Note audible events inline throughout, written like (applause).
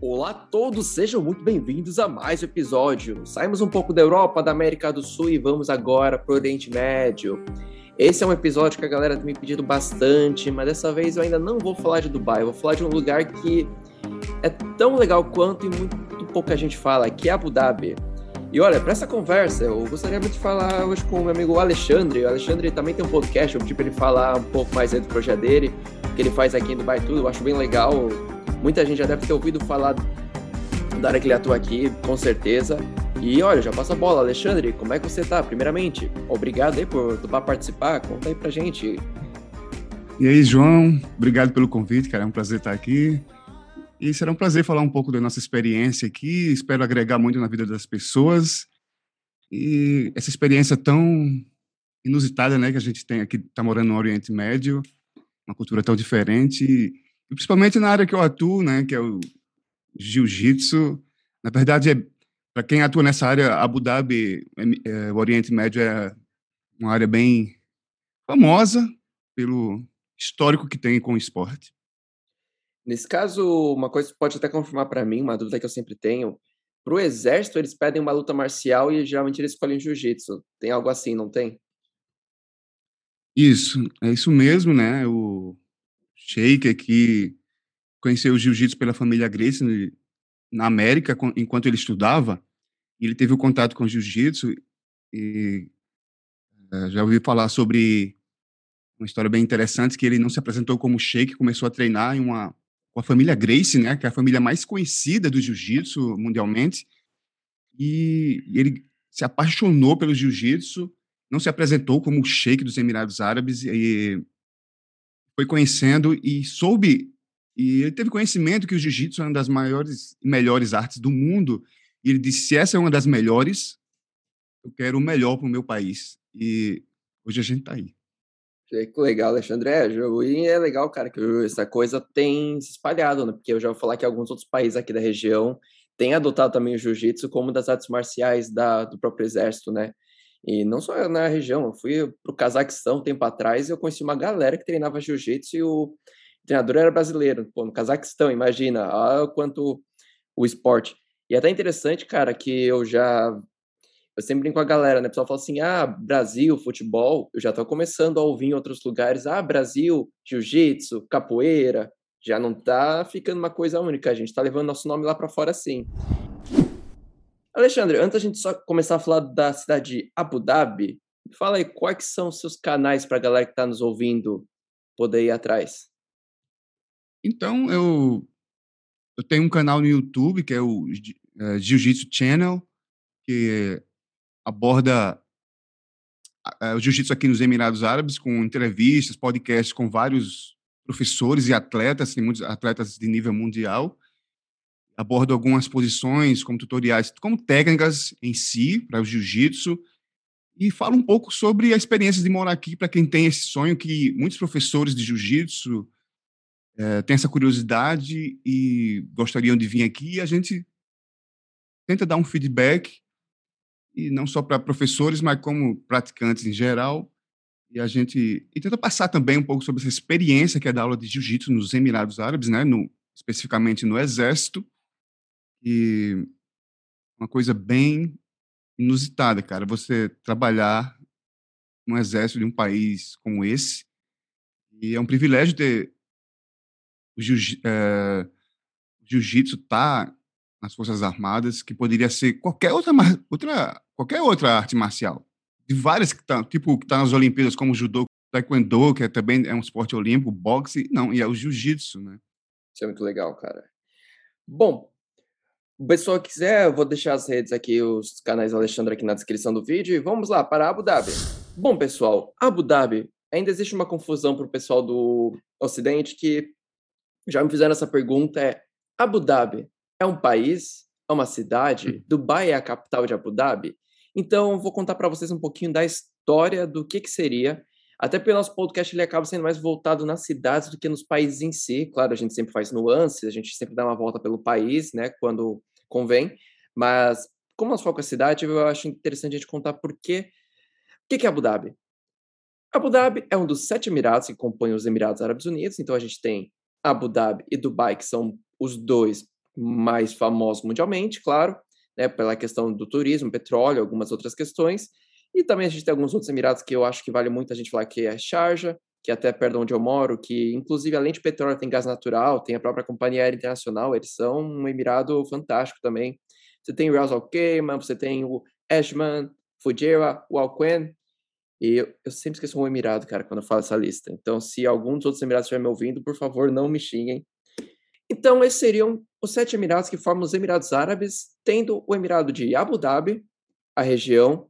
Olá a todos, sejam muito bem-vindos a mais um episódio. Saímos um pouco da Europa, da América do Sul e vamos agora para o Oriente Médio. Esse é um episódio que a galera tem me pedido bastante, mas dessa vez eu ainda não vou falar de Dubai, eu vou falar de um lugar que é tão legal quanto e muito pouca gente fala, que é Abu Dhabi. E olha, para essa conversa, eu gostaria muito de falar hoje com o meu amigo Alexandre. O Alexandre também tem um podcast, eu pedi para ele falar um pouco mais do projeto dele, que ele faz aqui em Dubai tudo, eu acho bem legal Muita gente já deve ter ouvido falar da área que ele atua aqui, com certeza. E olha, já passa a bola. Alexandre, como é que você tá? Primeiramente, obrigado aí por topar participar. Conta aí pra gente. E aí, João, obrigado pelo convite, cara. É um prazer estar aqui. E será um prazer falar um pouco da nossa experiência aqui. Espero agregar muito na vida das pessoas. E essa experiência tão inusitada, né, que a gente tem aqui, tá morando no Oriente Médio, uma cultura tão diferente principalmente na área que eu atuo, né, que é o jiu-jitsu. Na verdade, é, para quem atua nessa área, Abu Dhabi, é, é, o Oriente Médio é uma área bem famosa pelo histórico que tem com o esporte. Nesse caso, uma coisa que pode até confirmar para mim, uma dúvida que eu sempre tenho, para o exército eles pedem uma luta marcial e geralmente eles escolhem jiu-jitsu. Tem algo assim, não tem? Isso, é isso mesmo, né? O, Sheik que conheceu o jiu-jitsu pela família Gracie na América enquanto ele estudava. Ele teve o contato com o jiu-jitsu e uh, já ouvi falar sobre uma história bem interessante que ele não se apresentou como sheik, começou a treinar em uma com a família Gracie, né, que é a família mais conhecida do jiu-jitsu mundialmente. E, ele se apaixonou pelo jiu-jitsu, não se apresentou como sheik dos Emirados Árabes e foi conhecendo e soube, e ele teve conhecimento que o jiu-jitsu é uma das maiores e melhores artes do mundo, e ele disse, se essa é uma das melhores, eu quero o melhor para o meu país. E hoje a gente está aí. Que legal, Alexandre. É, e é legal, cara, que essa coisa tem se espalhado, né? Porque eu já vou falar que alguns outros países aqui da região têm adotado também o jiu-jitsu como das artes marciais da, do próprio exército, né? E não só na região, eu fui para o Cazaquistão um tempo atrás e eu conheci uma galera que treinava jiu-jitsu e o treinador era brasileiro. Pô, no Cazaquistão, imagina ah, quanto o esporte. E é até interessante, cara, que eu já. Eu sempre brinco com a galera, né? O pessoal fala assim: ah, Brasil, futebol. Eu já estou começando a ouvir em outros lugares: ah, Brasil, jiu-jitsu, capoeira. Já não tá ficando uma coisa única, a gente tá levando nosso nome lá para fora sim. Alexandre, antes a gente só começar a falar da cidade de Abu Dhabi, fala aí quais são os seus canais para a galera que está nos ouvindo poder ir atrás. Então, eu, eu tenho um canal no YouTube que é o é, Jiu-Jitsu Channel, que aborda é, o jiu-jitsu aqui nos Emirados Árabes, com entrevistas, podcasts com vários professores e atletas, tem muitos atletas de nível mundial abordo algumas posições como tutoriais, como técnicas em si para o jiu-jitsu e falo um pouco sobre a experiência de morar aqui para quem tem esse sonho que muitos professores de jiu-jitsu é, têm essa curiosidade e gostariam de vir aqui e a gente tenta dar um feedback e não só para professores, mas como praticantes em geral. E a gente e tenta passar também um pouco sobre essa experiência que é da aula de jiu-jitsu nos Emirados Árabes, né, no, especificamente no Exército, e uma coisa bem inusitada, cara, você trabalhar no exército de um país como esse. E é um privilégio ter o eh, jiu-jitsu jiu tá nas Forças Armadas, que poderia ser qualquer outra, outra, qualquer outra arte marcial. De várias que estão, tipo, que tá nas Olimpíadas, como judô, taekwondo, que é, também é um esporte olímpico, boxe, não, e é o jiu-jitsu, né? Isso é muito legal, cara. Bom, o pessoal quiser, eu vou deixar as redes aqui, os canais Alexandre aqui na descrição do vídeo. E vamos lá para Abu Dhabi. Bom, pessoal, Abu Dhabi, ainda existe uma confusão para o pessoal do Ocidente que já me fizeram essa pergunta: é Abu Dhabi é um país? É uma cidade? Hum. Dubai é a capital de Abu Dhabi? Então, vou contar para vocês um pouquinho da história do que, que seria até porque o nosso podcast ele acaba sendo mais voltado nas cidades do que nos países em si. Claro, a gente sempre faz nuances, a gente sempre dá uma volta pelo país, né, quando convém. Mas, como nós focamos a cidade, eu acho interessante a gente contar por quê. O que é Abu Dhabi? Abu Dhabi é um dos sete Emirados que compõem os Emirados Árabes Unidos. Então, a gente tem Abu Dhabi e Dubai, que são os dois mais famosos mundialmente, claro, né, pela questão do turismo, petróleo, algumas outras questões. E também a gente tem alguns outros Emirados que eu acho que vale muito a gente falar que é Sharjah, que é até perto onde eu moro, que inclusive além de petróleo tem gás natural, tem a própria companhia aérea internacional, eles são um Emirado fantástico também. Você tem o Ras Al Khaimah, você tem o Ashman, Fujairah, o Al Quain, e eu, eu, sempre esqueço um Emirado, cara, quando eu falo essa lista. Então, se algum dos outros Emirados estiver me ouvindo, por favor, não me xinguem. Então, esses seriam os sete Emirados que formam os Emirados Árabes, tendo o Emirado de Abu Dhabi, a região,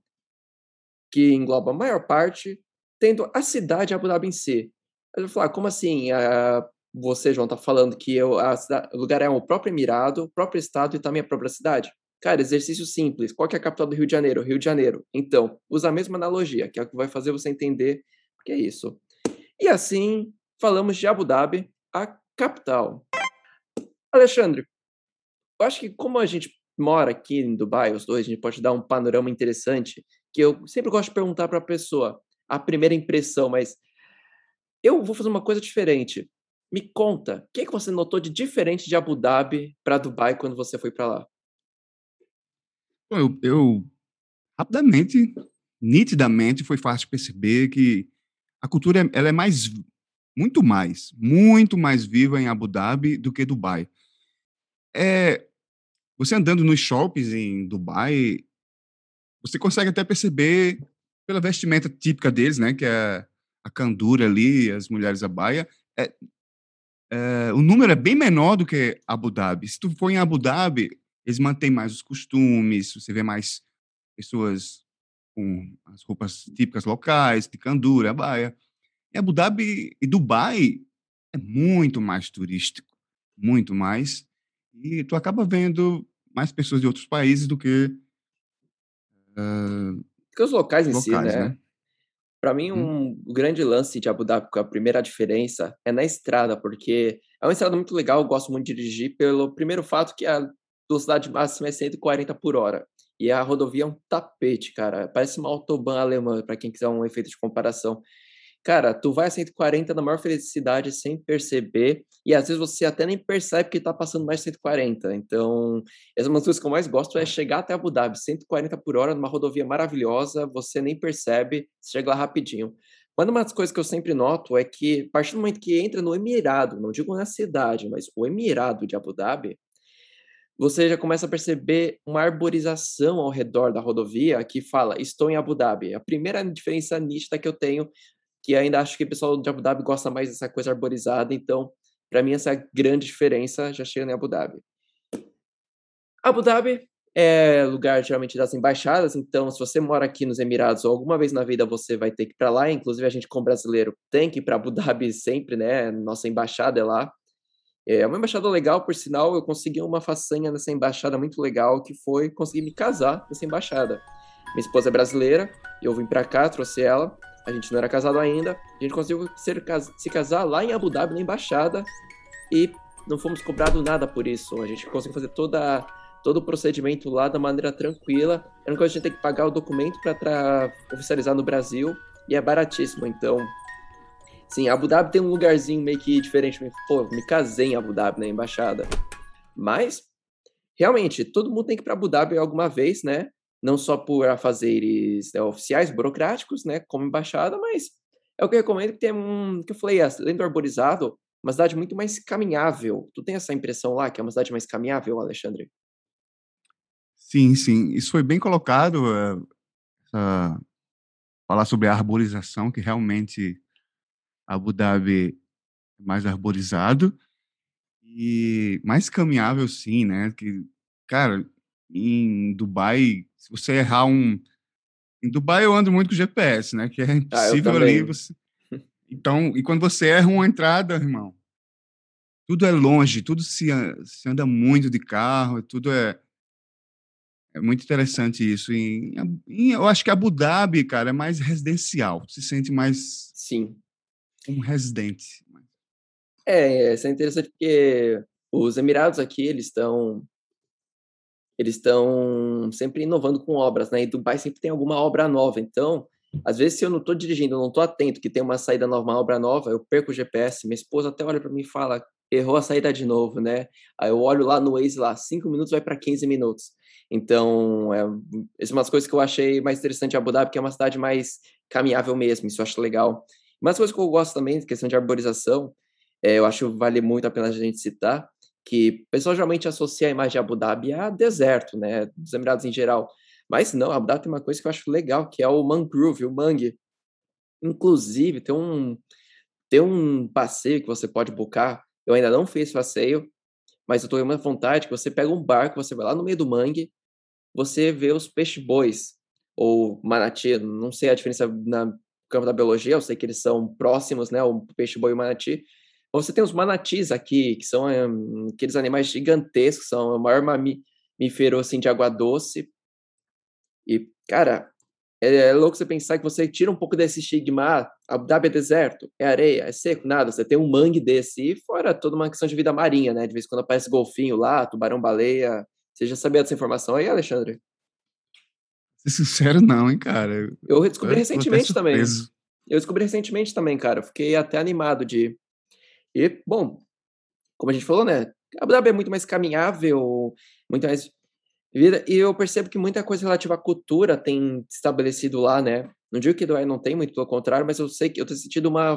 que engloba a maior parte, tendo a cidade de Abu Dhabi em si. Eu vou falar, como assim? Uh, você, João, está falando que eu, a cidade, o lugar é o próprio Emirado, o próprio Estado e também a própria cidade? Cara, exercício simples. Qual que é a capital do Rio de Janeiro? Rio de Janeiro. Então, usa a mesma analogia, que é o que vai fazer você entender o que é isso. E assim, falamos de Abu Dhabi, a capital. Alexandre, eu acho que como a gente mora aqui em Dubai, os dois, a gente pode dar um panorama interessante, que eu sempre gosto de perguntar para a pessoa a primeira impressão, mas eu vou fazer uma coisa diferente. Me conta, o que, é que você notou de diferente de Abu Dhabi para Dubai quando você foi para lá? Eu, eu, rapidamente, nitidamente, foi fácil perceber que a cultura ela é mais, muito mais, muito mais viva em Abu Dhabi do que Dubai. É, você andando nos shoppings em Dubai, você consegue até perceber pela vestimenta típica deles, né, que é a candura ali, as mulheres a baia, é, é, o número é bem menor do que Abu Dhabi. Se tu for em Abu Dhabi, eles mantêm mais os costumes, você vê mais pessoas com as roupas típicas locais, de candura, baia. E Abu Dhabi e Dubai é muito mais turístico, muito mais. E tu acaba vendo mais pessoas de outros países do que. Uh, que os locais em locais, si, né? né? Para mim, hum. um grande lance de Abu Dhabi, a primeira diferença é na estrada, porque é uma estrada muito legal, eu gosto muito de dirigir, pelo primeiro fato que a velocidade máxima é 140 por hora. E a rodovia é um tapete, cara. Parece uma autobahn alemã, para quem quiser um efeito de comparação. Cara, tu vai a 140 na maior felicidade sem perceber, e às vezes você até nem percebe que tá passando mais de 140. Então, essa é uma das coisas que eu mais gosto é chegar até Abu Dhabi, 140 por hora, numa rodovia maravilhosa, você nem percebe, chega lá rapidinho. Mas uma das coisas que eu sempre noto é que, a partir do momento que entra no Emirado, não digo na cidade, mas o Emirado de Abu Dhabi, você já começa a perceber uma arborização ao redor da rodovia que fala, estou em Abu Dhabi. A primeira diferença nítida que eu tenho, que ainda acho que o pessoal de Abu Dhabi gosta mais dessa coisa arborizada, então, para mim, essa grande diferença já chega em Abu Dhabi. Abu Dhabi é lugar geralmente das embaixadas, então se você mora aqui nos Emirados ou alguma vez na vida você vai ter que ir para lá, inclusive a gente como brasileiro tem que ir para Abu Dhabi sempre, né? Nossa embaixada é lá. É uma embaixada legal, por sinal, eu consegui uma façanha nessa embaixada muito legal, que foi conseguir me casar nessa embaixada. Minha esposa é brasileira, eu vim para cá, trouxe ela, a gente não era casado ainda, a gente conseguiu ser, se casar lá em Abu Dhabi, na embaixada, e não fomos cobrados nada por isso. A gente conseguiu fazer toda, todo o procedimento lá da maneira tranquila. É uma coisa que a gente tem que pagar o documento para oficializar no Brasil, e é baratíssimo, então Sim, Abu Dhabi tem um lugarzinho meio que diferente. Pô, me casei em Abu Dhabi, na né, embaixada. Mas, realmente, todo mundo tem que ir para Abu Dhabi alguma vez, né? Não só por afazeres né, oficiais, burocráticos, né? Como embaixada, mas é o que eu recomendo que tem um. Que eu falei, além do arborizado, uma cidade muito mais caminhável. Tu tem essa impressão lá, que é uma cidade mais caminhável, Alexandre? Sim, sim. Isso foi bem colocado. Uh, uh, falar sobre a arborização, que realmente Abu Dhabi mais arborizado e mais caminhável, sim, né? Que, cara, em Dubai, se você errar um. Em Dubai eu ando muito com GPS, né? Que é (laughs) ah, impossível ah, ali. Você... Então, e quando você erra uma entrada, irmão, tudo é longe, tudo se, se anda muito de carro, tudo é. É muito interessante isso. E, e eu acho que Abu Dhabi, cara, é mais residencial. Se sente mais. Sim um residente. É, isso é interessante porque os Emirados aqui, eles estão eles estão sempre inovando com obras, né? E Dubai sempre tem alguma obra nova. Então, Às vezes, se eu não estou dirigindo, não estou atento, que tem uma saída nova, uma obra nova, eu perco o GPS. Minha esposa até olha para mim e fala: errou a saída de novo, né? Aí eu olho lá no Waze, lá, 5 minutos vai para 15 minutos. Então, é, essas são umas coisas que eu achei mais interessante Abu Dhabi, que é uma cidade mais caminhável mesmo, isso eu acho legal. Uma das coisas que eu gosto também, questão de arborização, é, eu acho que vale muito a pena a gente citar, que o pessoal geralmente associa a imagem de Abu Dhabi a deserto, né, dos Emirados em geral. Mas não, Abu Dhabi tem uma coisa que eu acho legal, que é o mangrove, o mangue. Inclusive, tem um, tem um passeio que você pode buscar, eu ainda não fiz passeio, mas eu tô com uma vontade que você pega um barco, você vai lá no meio do mangue, você vê os peixes-bois, ou manati, não sei a diferença na campo da biologia, eu sei que eles são próximos, né, o peixe-boi e o manati. Você tem os manatis aqui, que são um, aqueles animais gigantescos, são o maior mamífero, assim, de água doce. E, cara, é, é, louco você pensar que você tira um pouco desse estigma, ah, Abu Dhabi é deserto, é areia, é seco, nada. Você tem um mangue desse, e fora toda uma questão de vida marinha, né? De vez em quando aparece golfinho lá, tubarão-baleia. Você já sabia dessa informação aí, Alexandre? Ser sincero, não, hein, cara. Eu descobri eu recentemente também. Eu descobri recentemente também, cara. Eu fiquei até animado de. E, bom, como a gente falou, né? Abu Dhabi é muito mais caminhável, muito mais vida. E eu percebo que muita coisa relativa à cultura tem estabelecido lá, né? Não digo que Dubai não tem, muito pelo contrário, mas eu sei que eu tenho sentido uma,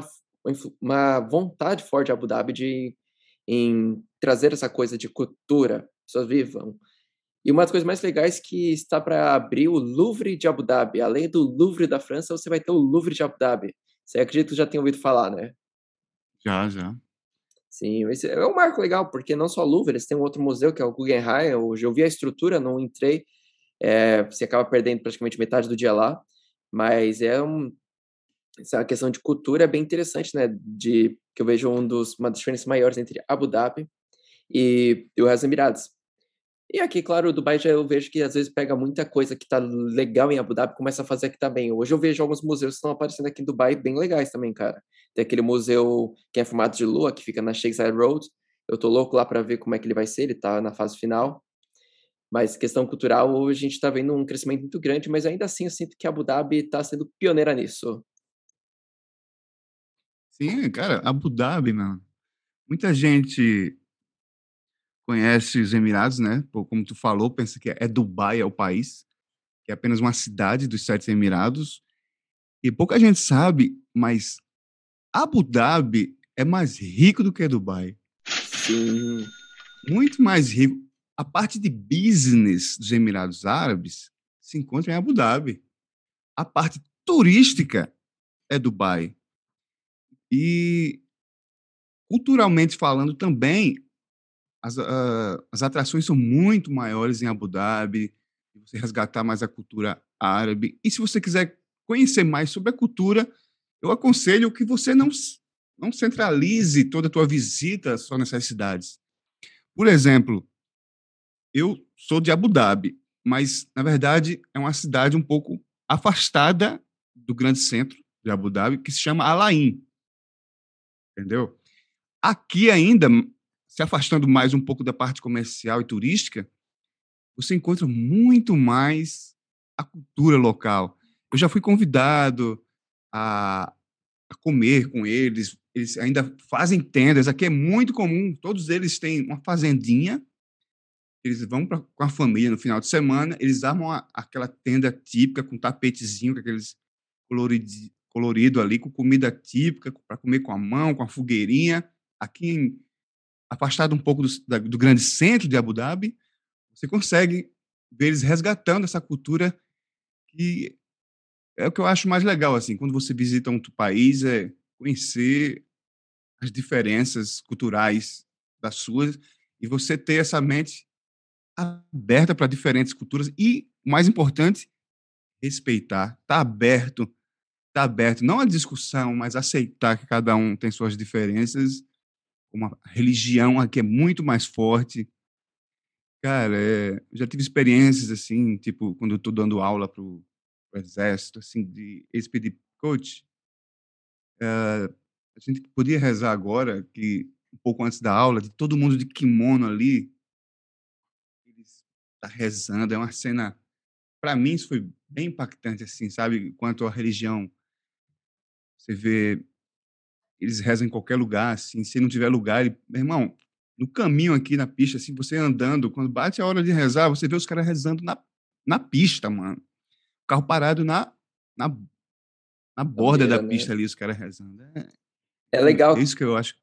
uma vontade forte de Abu Dhabi de em trazer essa coisa de cultura, pessoas vivam. E uma das coisas mais legais que está para abrir o Louvre de Abu Dhabi. Além do Louvre da França, você vai ter o Louvre de Abu Dhabi. Você acredita que já tem ouvido falar, né? Já, já. Sim, esse é um marco legal, porque não só o Louvre, eles têm um outro museu, que é o Guggenheim. Eu já vi a estrutura, não entrei. É, você acaba perdendo praticamente metade do dia lá. Mas é um, essa questão de cultura é bem interessante, né? De que eu vejo um dos, uma das diferenças maiores entre Abu Dhabi e, e os Emirados. E aqui, claro, o Dubai já eu vejo que às vezes pega muita coisa que tá legal em Abu Dhabi começa a fazer aqui também. Hoje eu vejo alguns museus que estão aparecendo aqui em Dubai bem legais também, cara. Tem aquele museu que é formato de lua, que fica na Shakespeare Road. Eu tô louco lá para ver como é que ele vai ser, ele tá na fase final. Mas questão cultural, a gente está vendo um crescimento muito grande, mas ainda assim eu sinto que Abu Dhabi está sendo pioneira nisso. Sim, cara, Abu Dhabi, mano. Muita gente conhece os Emirados, né? Como tu falou, pensa que é Dubai é o país, que é apenas uma cidade dos sete Emirados. E pouca gente sabe, mas Abu Dhabi é mais rico do que Dubai. Sim. Muito mais rico. A parte de business dos Emirados Árabes se encontra em Abu Dhabi. A parte turística é Dubai. E culturalmente falando também, as, uh, as atrações são muito maiores em Abu Dhabi, você resgatar mais a cultura árabe. E se você quiser conhecer mais sobre a cultura, eu aconselho que você não, não centralize toda a tua visita só nessas cidades. Por exemplo, eu sou de Abu Dhabi, mas, na verdade, é uma cidade um pouco afastada do grande centro de Abu Dhabi, que se chama Alain. Entendeu? Aqui ainda, se afastando mais um pouco da parte comercial e turística, você encontra muito mais a cultura local. Eu já fui convidado a, a comer com eles, eles ainda fazem tendas. Aqui é muito comum, todos eles têm uma fazendinha. Eles vão pra, com a família no final de semana, eles armam a, aquela tenda típica com tapetezinho, com aqueles colorido, colorido ali, com comida típica, para comer com a mão, com a fogueirinha. Aqui em afastado um pouco do, do grande centro de Abu Dhabi, você consegue ver eles resgatando essa cultura que é o que eu acho mais legal, assim, quando você visita um outro país, é conhecer as diferenças culturais das suas e você ter essa mente aberta para diferentes culturas e, mais importante, respeitar, tá aberto, tá aberto, não a discussão, mas aceitar que cada um tem suas diferenças uma religião aqui é muito mais forte. Cara, é, já tive experiências assim, tipo, quando eu tô dando aula pro, pro exército, assim, de expedit coach, uh, a gente podia rezar agora, que um pouco antes da aula, de todo mundo de kimono ali, eles tá rezando, é uma cena para mim isso foi bem impactante, assim, sabe? Quanto à religião, você vê eles rezam em qualquer lugar, assim, se não tiver lugar, ele, meu irmão, no caminho aqui na pista, assim, você andando, quando bate a hora de rezar, você vê os caras rezando na, na pista, mano. O carro parado na, na, na borda da né? pista ali, os caras rezando. É, é legal. É isso que eu acho.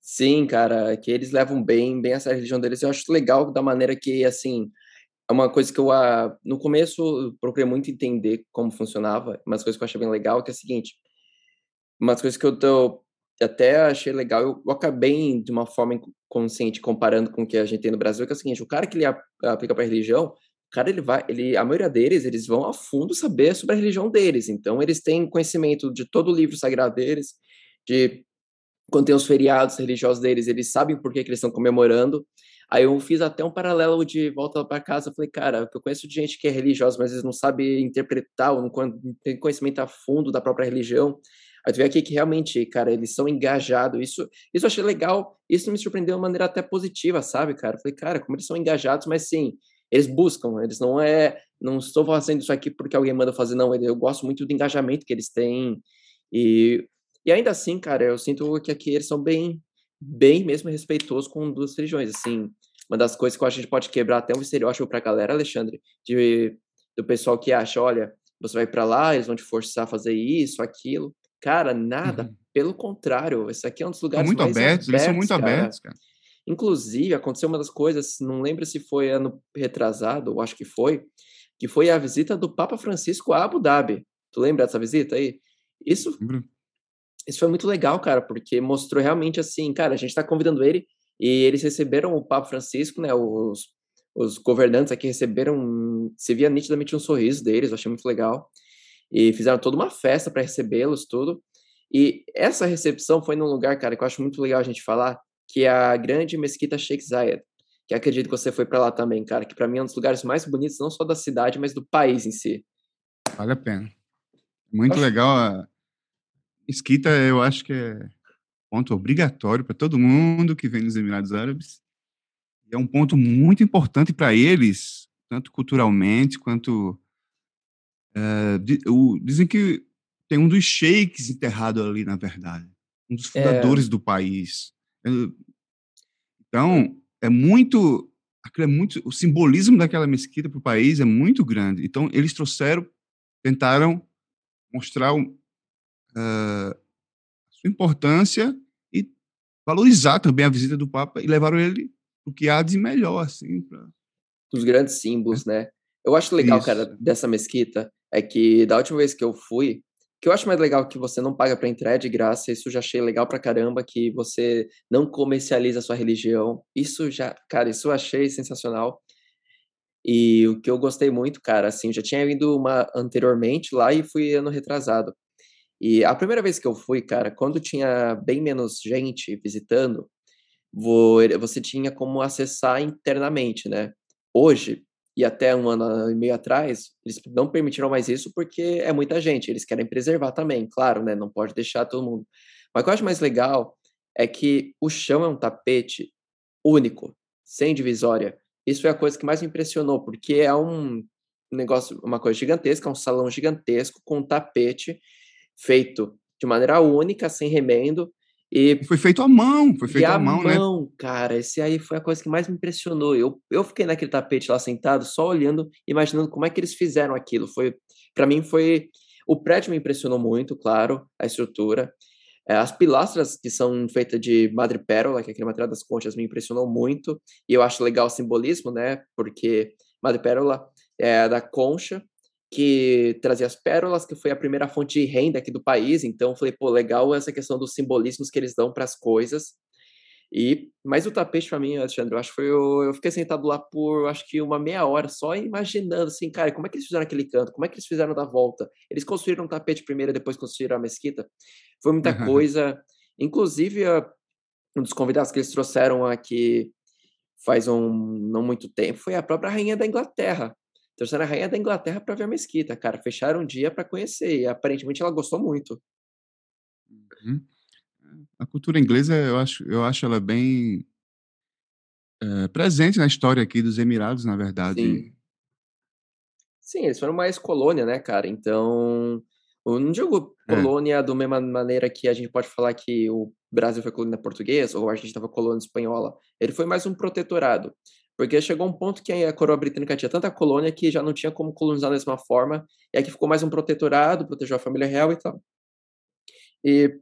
Sim, cara, que eles levam bem, bem essa religião deles. Eu acho legal da maneira que, assim, é uma coisa que eu, no começo, procurei muito entender como funcionava, mas coisa que eu achei bem legal, que é o seguinte, umas coisas que eu tô, até achei legal, eu, acabei de uma forma inconsciente comparando com o que a gente tem no Brasil, que é o seguinte, o cara que ele aplica para religião, cara ele vai, ele, a maioria deles, eles vão a fundo saber sobre a religião deles, então eles têm conhecimento de todo o livro sagrado deles, de quando tem os feriados religiosos deles, eles sabem por que, que eles estão comemorando. Aí eu fiz até um paralelo de volta para casa, falei, cara, eu conheço de gente que é religiosa, mas eles não sabem interpretar, ou não tem conhecimento a fundo da própria religião. Aí tu vê aqui que realmente, cara, eles são engajados. Isso, isso eu achei legal. Isso me surpreendeu de uma maneira até positiva, sabe, cara? Falei, cara, como eles são engajados, mas sim, eles buscam. Eles não é, não estou fazendo isso aqui porque alguém manda fazer, não. Eu gosto muito do engajamento que eles têm. E, e ainda assim, cara, eu sinto que aqui eles são bem, bem mesmo respeitosos com duas religiões. Assim, uma das coisas que eu acho que a gente pode quebrar até um estereótipo para a galera, Alexandre, de, do pessoal que acha, olha, você vai para lá, eles vão te forçar a fazer isso, aquilo. Cara, nada. Uhum. Pelo contrário, esse aqui é um dos lugares são muito mais abertos, abertos. Eles são muito cara. abertos, cara. Inclusive, aconteceu uma das coisas, não lembro se foi ano retrasado, ou acho que foi, que foi a visita do Papa Francisco a Abu Dhabi. Tu lembra dessa visita aí? Isso, isso foi muito legal, cara, porque mostrou realmente assim, cara, a gente está convidando ele e eles receberam o Papa Francisco, né? Os, os governantes aqui receberam, se via nitidamente um sorriso deles, eu achei muito legal e fizeram toda uma festa para recebê-los, tudo. E essa recepção foi num lugar, cara, que eu acho muito legal a gente falar, que é a grande mesquita Sheikh Zayed, que acredito que você foi para lá também, cara, que para mim é um dos lugares mais bonitos, não só da cidade, mas do país em si. Vale a pena. Muito acho... legal. A mesquita, eu acho que é ponto obrigatório para todo mundo que vem nos Emirados Árabes. É um ponto muito importante para eles, tanto culturalmente quanto é, o, dizem que tem um dos sheiks enterrado ali, na verdade. Um dos é. fundadores é. do país. Então, é muito. É muito o simbolismo daquela mesquita para o país é muito grande. Então, eles trouxeram, tentaram mostrar uh, a sua importância e valorizar também a visita do Papa e levaram ele o que há de melhor, assim. Pra... Os grandes símbolos, é. né? Eu acho legal, Isso. cara, dessa mesquita, é que da última vez que eu fui, que eu acho mais legal que você não paga para entrar é de graça, isso já achei legal pra caramba, que você não comercializa a sua religião. Isso já, cara, isso eu achei sensacional. E o que eu gostei muito, cara, assim, já tinha ido uma anteriormente lá e fui ano retrasado. E a primeira vez que eu fui, cara, quando tinha bem menos gente visitando, você tinha como acessar internamente, né? Hoje, e até um ano e meio atrás, eles não permitiram mais isso porque é muita gente, eles querem preservar também, claro, né? Não pode deixar todo mundo. Mas o que eu acho mais legal é que o chão é um tapete único, sem divisória. Isso é a coisa que mais me impressionou, porque é um negócio, uma coisa gigantesca, um salão gigantesco com um tapete feito de maneira única, sem remendo, e foi feito à mão, foi feito à mão, né? mão, cara, esse aí foi a coisa que mais me impressionou. Eu, eu fiquei naquele tapete lá sentado, só olhando, imaginando como é que eles fizeram aquilo. Foi, para mim foi, o prédio me impressionou muito, claro, a estrutura. É, as pilastras que são feitas de madrepérola, que é aquele material das conchas, me impressionou muito. E eu acho legal o simbolismo, né? Porque madrepérola é da concha, que trazia as pérolas, que foi a primeira fonte de renda aqui do país. Então, falei, pô, legal essa questão dos simbolismos que eles dão para as coisas. E, mas o tapete para mim, Alexandre, eu acho que foi eu, eu fiquei sentado lá por acho que uma meia hora só imaginando assim, cara, como é que eles fizeram aquele canto? Como é que eles fizeram da volta? Eles construíram um tapete primeiro e depois construíram a mesquita. Foi muita uhum. coisa. Inclusive, um dos convidados que eles trouxeram aqui faz um não muito tempo foi a própria rainha da Inglaterra. Trouxeram a rainha da Inglaterra para ver a mesquita, cara. Fecharam um dia para conhecer e aparentemente ela gostou muito. Uhum. A cultura inglesa, eu acho, eu acho ela bem é, presente na história aqui dos Emirados, na verdade. Sim. Sim, eles foram mais colônia, né, cara? Então, eu não digo É. colônia da mesma maneira que a gente pode falar que o Brasil foi colônia portuguesa ou a gente estava colônia espanhola. Ele foi mais um protetorado. Porque chegou um ponto que a coroa britânica tinha tanta colônia que já não tinha como colonizar da mesma forma, e aqui ficou mais um protetorado, protegeu a família real e tal. E,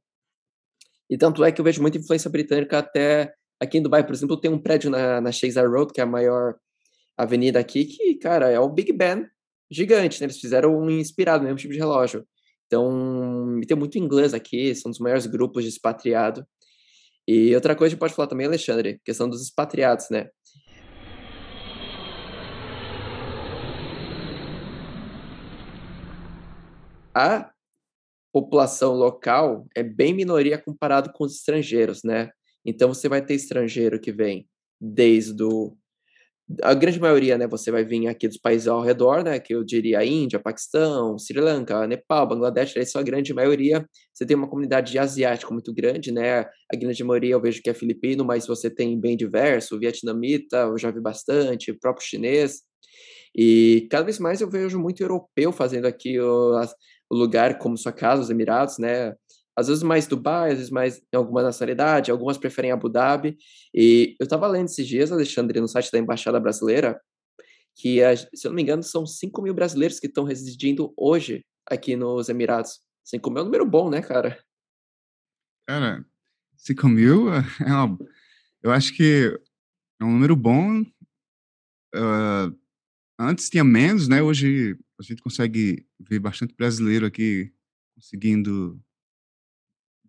e tanto é que eu vejo muita influência britânica até aqui em Dubai, por exemplo, tem um prédio na, na Shazer Road, que é a maior avenida aqui, que, cara, é o Big Ben gigante, né? Eles fizeram um inspirado, mesmo tipo de relógio. Então, tem muito inglês aqui, são dos maiores grupos de expatriado. E outra coisa que pode falar também, Alexandre, questão dos expatriados, né? A população local é bem minoria comparado com os estrangeiros, né? Então você vai ter estrangeiro que vem desde o a grande maioria, né, você vai vir aqui dos países ao redor, né, que eu diria Índia, Paquistão, Sri Lanka, Nepal, Bangladesh, essa é a grande maioria. Você tem uma comunidade asiática muito grande, né, a grande maioria eu vejo que é filipino, mas você tem bem diverso, vietnamita, eu já vi bastante, próprio chinês. E cada vez mais eu vejo muito europeu fazendo aqui o lugar como sua casa, os Emirados, né, às vezes mais Dubai, às vezes mais em alguma nacionalidade, algumas preferem Abu Dhabi. E eu estava lendo esses dias, Alexandre, no site da Embaixada Brasileira, que, se eu não me engano, são 5 mil brasileiros que estão residindo hoje aqui nos Emirados. 5 mil é um número bom, né, cara? Cara, 5 mil (laughs) é uma, eu acho que é um número bom. Uh, antes tinha menos, né? Hoje a gente consegue ver bastante brasileiro aqui conseguindo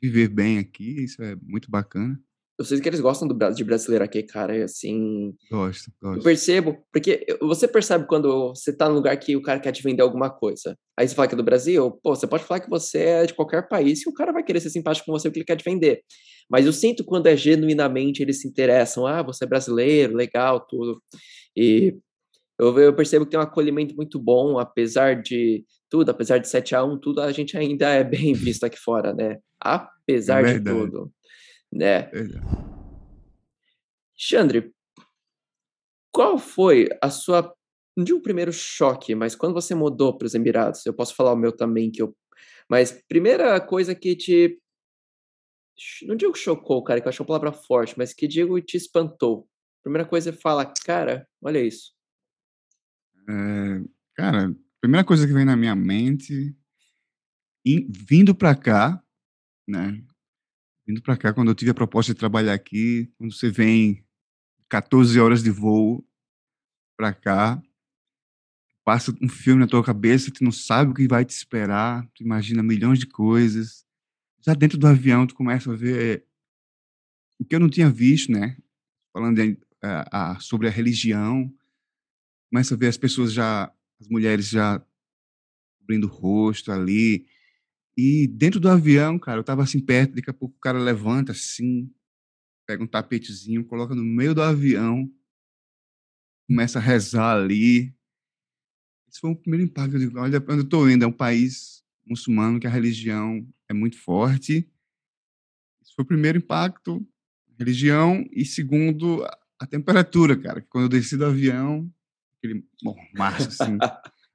viver bem aqui, isso é muito bacana. Eu sei que eles gostam do, de brasileiro aqui, cara, e assim... Gosto, gosto. Eu percebo, porque você percebe quando você tá num lugar que o cara quer te vender alguma coisa. Aí você fala que é do Brasil, pô, você pode falar que você é de qualquer país e o cara vai querer ser simpático com você porque ele quer te vender. Mas eu sinto quando é genuinamente eles se interessam, ah, você é brasileiro, legal, tudo. E eu, eu percebo que tem um acolhimento muito bom, apesar de tudo, apesar de 7 a 1 tudo, a gente ainda é bem (laughs) visto aqui fora, né? Apesar é de tudo, né? Verdade. Xandre, qual foi a sua, não digo o primeiro choque, mas quando você mudou para os Emirados, eu posso falar o meu também, que eu, mas primeira coisa que te, não digo chocou, cara, que eu acho uma palavra forte, mas que digo te espantou. Primeira coisa é falar, cara, olha isso. É, cara, primeira coisa que vem na minha mente, vindo para cá, né? Vindo para cá, quando eu tive a proposta de trabalhar aqui, quando você vem 14 horas de voo para cá, passa um filme na tua cabeça, tu não sabe o que vai te esperar, tu imagina milhões de coisas. Já dentro do avião, tu começa a ver o que eu não tinha visto, né? Falando de, uh, uh, sobre a religião, começa a ver as pessoas já, as mulheres já cobrindo o rosto ali. E dentro do avião, cara, eu tava assim perto, daqui a pouco o cara levanta assim, pega um tapetezinho, coloca no meio do avião, começa a rezar ali. Esse foi o primeiro impacto. Eu digo, olha, onde eu tô indo, é um país muçulmano que a religião é muito forte. Esse foi o primeiro impacto, religião, e segundo, a temperatura, cara. Quando eu desci do avião, aquele mormaço, assim.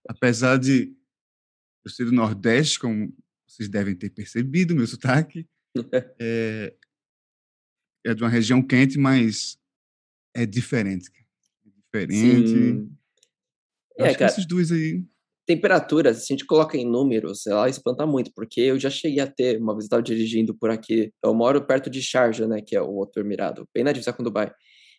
Apesar de eu ser do Nordeste, como vocês devem ter percebido, meu sotaque, (laughs) é, é de uma região quente, mas é diferente. É diferente. Sim. É, cara, esses dois aí. Temperaturas, se a gente coloca em números, ela espanta muito, porque eu já cheguei a ter, uma vez eu estava dirigindo por aqui, eu moro perto de Sharjah, né, que é o outro Emirado, bem na divisa com Dubai.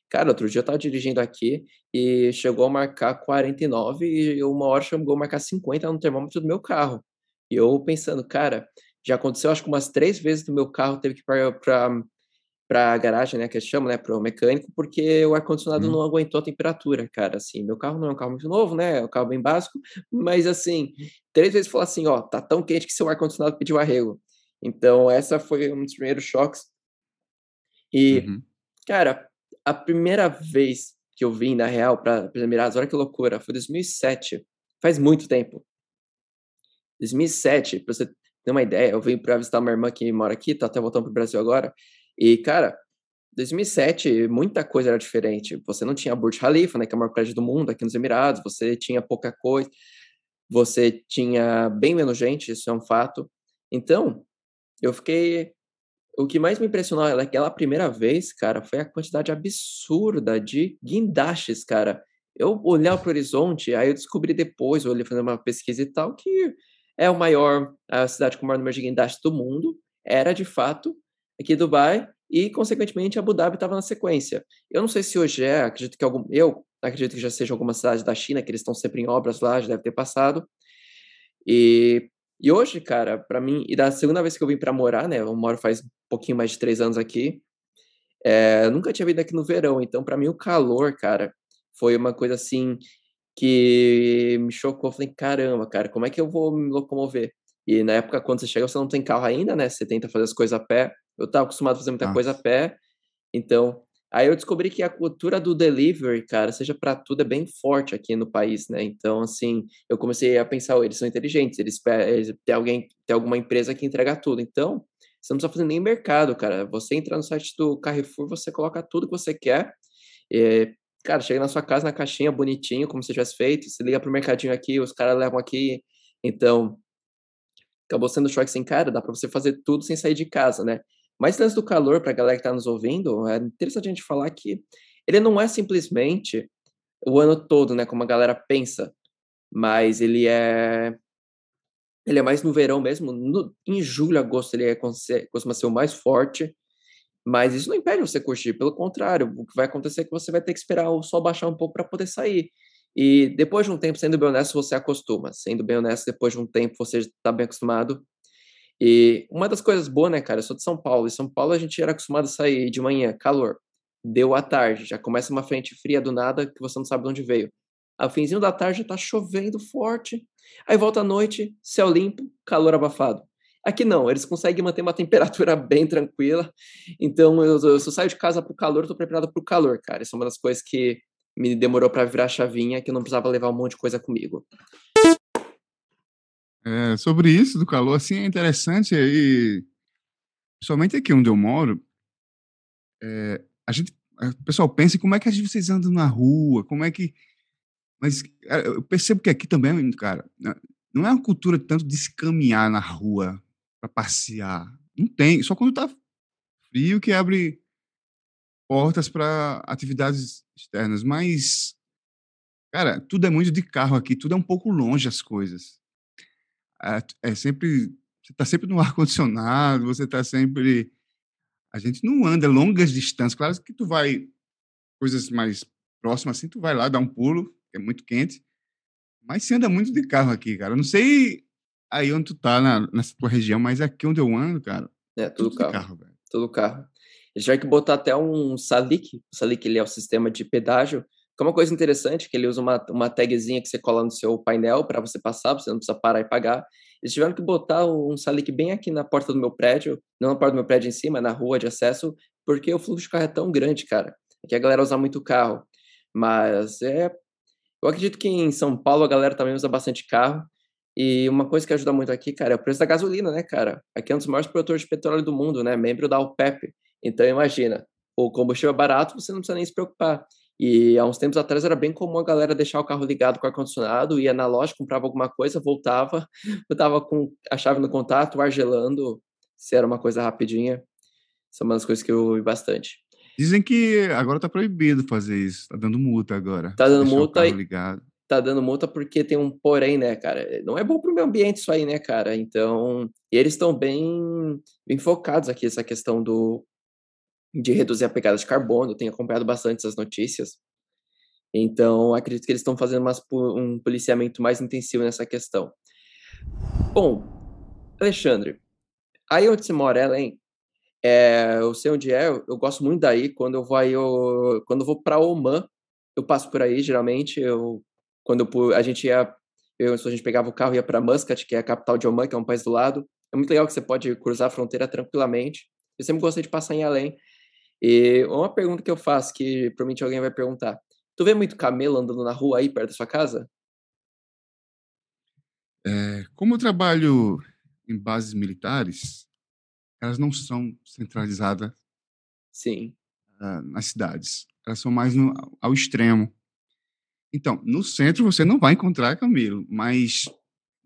Cara, outro dia eu tava dirigindo aqui e chegou a marcar 49 e uma hora chegou a marcar 50 no termômetro do meu carro. E eu pensando, cara, já aconteceu acho que umas três vezes no meu carro teve que ir para para a garagem, né, que eles chamam, né, para o mecânico, porque o ar-condicionado Hum. não aguentou a temperatura, cara, assim, meu carro não é um carro muito novo, né, é um carro bem básico, mas assim, três vezes falou assim, ó, tá tão quente que seu ar-condicionado pediu arrego. Então, essa foi um dos primeiros choques. E, Uhum. cara, a primeira vez que eu vim, na real, para os Emirados, olha que loucura, foi 2007, faz muito tempo. 2007, pra você ter uma ideia, eu vim para visitar uma irmã que mora aqui, tá até voltando pro Brasil agora, e, cara, 2007, muita coisa era diferente. Você não tinha Burj Khalifa, né, que é o maior prédio do mundo aqui nos Emirados, você tinha pouca coisa. você tinha bem menos gente, isso é um fato. Então, eu fiquei o que mais me impressionou naquela primeira vez, cara, foi a quantidade absurda de guindastes, cara. Eu olhava para o horizonte, aí eu descobri depois, olhei fazendo uma pesquisa e tal, que é o maior, a cidade com o maior número de guindastes do mundo, era de fato aqui Dubai, e consequentemente Abu Dhabi estava na sequência. Eu não sei se hoje é, acredito que algum, eu acredito que já seja alguma cidade da China, que eles estão sempre em obras lá, já deve ter passado. E, e hoje, cara, para mim, e da segunda vez que eu vim para morar, né, eu moro faz um pouquinho mais de três anos aqui, é, nunca tinha vindo aqui no verão, então para mim o calor, cara, foi uma coisa assim que me chocou. Eu falei, caramba, cara, como é que eu vou me locomover? E na época, quando você chega, você não tem carro ainda, né? Você tenta fazer as coisas a pé. Eu estava acostumado a fazer muita coisa a pé. Então, aí eu descobri que a cultura do delivery, cara, seja para tudo, é bem forte aqui no país, né? Então, assim, eu comecei a pensar, eles são inteligentes, eles, eles tem alguém, tem alguma empresa que entrega tudo. Então, você não precisa fazer nem mercado, cara. Você entra no site do Carrefour, você coloca tudo que você quer. E, cara, chega na sua casa na caixinha bonitinho, como você tivesse feito. Você liga pro mercadinho aqui, os caras levam aqui. Então, acabou sendo choque sem cara, dá para você fazer tudo sem sair de casa, né? Mas antes do calor, para a galera que está nos ouvindo, é interessante a gente falar que ele não é simplesmente o ano todo, né, como a galera pensa, mas ele é ele é mais no verão mesmo. No, em julho, agosto, ele é, costuma ser o mais forte, mas isso não impede você curtir. Pelo contrário, o que vai acontecer é que você vai ter que esperar o sol baixar um pouco para poder sair. E depois de um tempo, sendo bem honesto, você acostuma. Sendo bem honesto, depois de um tempo, você está bem acostumado. E uma das coisas boas, né, cara? Eu sou de São Paulo. Em São Paulo, a gente era acostumado a sair de manhã, calor. Deu à tarde, já começa uma frente fria do nada que você não sabe de onde veio. Ao finzinho da tarde tá chovendo forte. Aí volta à noite, céu limpo, calor abafado. Aqui não, eles conseguem manter uma (laughs) temperatura bem tranquila. Então, eu, eu, se eu saio de casa pro calor, tô preparado pro calor, cara. Isso é uma das coisas que me demorou para virar chavinha, que eu não precisava levar um monte de coisa comigo. É, sobre isso do calor, assim, é interessante aí, principalmente aqui onde eu moro, é, a gente, o pessoal pensa como é que vocês andam na rua, como é que, mas eu percebo que aqui também, cara, né, não é uma cultura tanto de se caminhar na rua para passear, não tem, só quando tá frio que abre portas para atividades externas, mas cara, tudo é muito de carro aqui, tudo é um pouco longe as coisas é, é sempre você está sempre no (laughs) ar condicionado, você está sempre a gente não anda longas distâncias, claro que tu vai coisas mais próximas assim, tu vai lá dar um pulo, é muito quente, mas você anda muito de carro aqui, cara. Eu não sei aí onde tu tá na, nessa tua região, mas aqui onde eu ando, cara, é tudo, tudo carro, carro velho. tudo carro. Eles tiveram que botar até um Salik, o Salik ele é o sistema de pedágio, que é uma coisa interessante, que ele usa uma, uma tagzinha que você cola no seu painel para você passar, você não precisa parar e pagar. Eles tiveram que botar um salic bem aqui na porta do meu prédio, não na porta do meu prédio em cima, na rua de acesso, porque o fluxo de carro é tão grande, cara. Aqui a galera usa muito carro. Mas é. Eu acredito que em São Paulo a galera também usa bastante carro. E uma coisa que ajuda muito aqui, cara, é o preço da gasolina, né, cara? Aqui é um dos maiores produtores de petróleo do mundo, né? Membro da OPEP. Então imagina, o combustível é barato, você não precisa nem se preocupar. E há uns tempos atrás era bem comum a galera deixar o carro ligado com ar-condicionado, ia na loja, comprava alguma coisa, voltava, (laughs) estava com a chave no contato, o ar gelando, se era uma coisa rapidinha. São é uma das coisas que eu vi bastante. Dizem que agora tá proibido fazer isso, tá dando multa agora. Tá dando multa e ligado. tá dando multa porque tem um porém, né, cara? Não é bom pro meio ambiente isso aí, né, cara? Então, eles estão bem, bem focados aqui essa questão do de reduzir a pegada de carbono, tenho acompanhado bastante essas notícias. Então, acredito que eles estão fazendo umas, um policiamento mais intensivo nessa questão. Bom, Alexandre, aí onde você mora, Ellen, é, eu sei onde é, eu, gosto muito daí. Quando eu vou, eu, quando eu vou para Oman, eu passo por aí, geralmente. Eu, quando eu, a gente ia, eu, a gente pegava o carro e ia para Muscat, que é a capital de Oman, que é um país do lado. É muito legal que você pode cruzar a fronteira tranquilamente. Eu sempre gostei de passar em Além. E uma pergunta que eu faço, que provavelmente alguém vai perguntar: tu vê muito camelo andando na rua aí perto da sua casa? É, como eu trabalho em bases militares, elas não são centralizadas Sim. Uh, nas cidades. Elas são mais no, ao extremo. Então, no centro você não vai encontrar camelo, mas,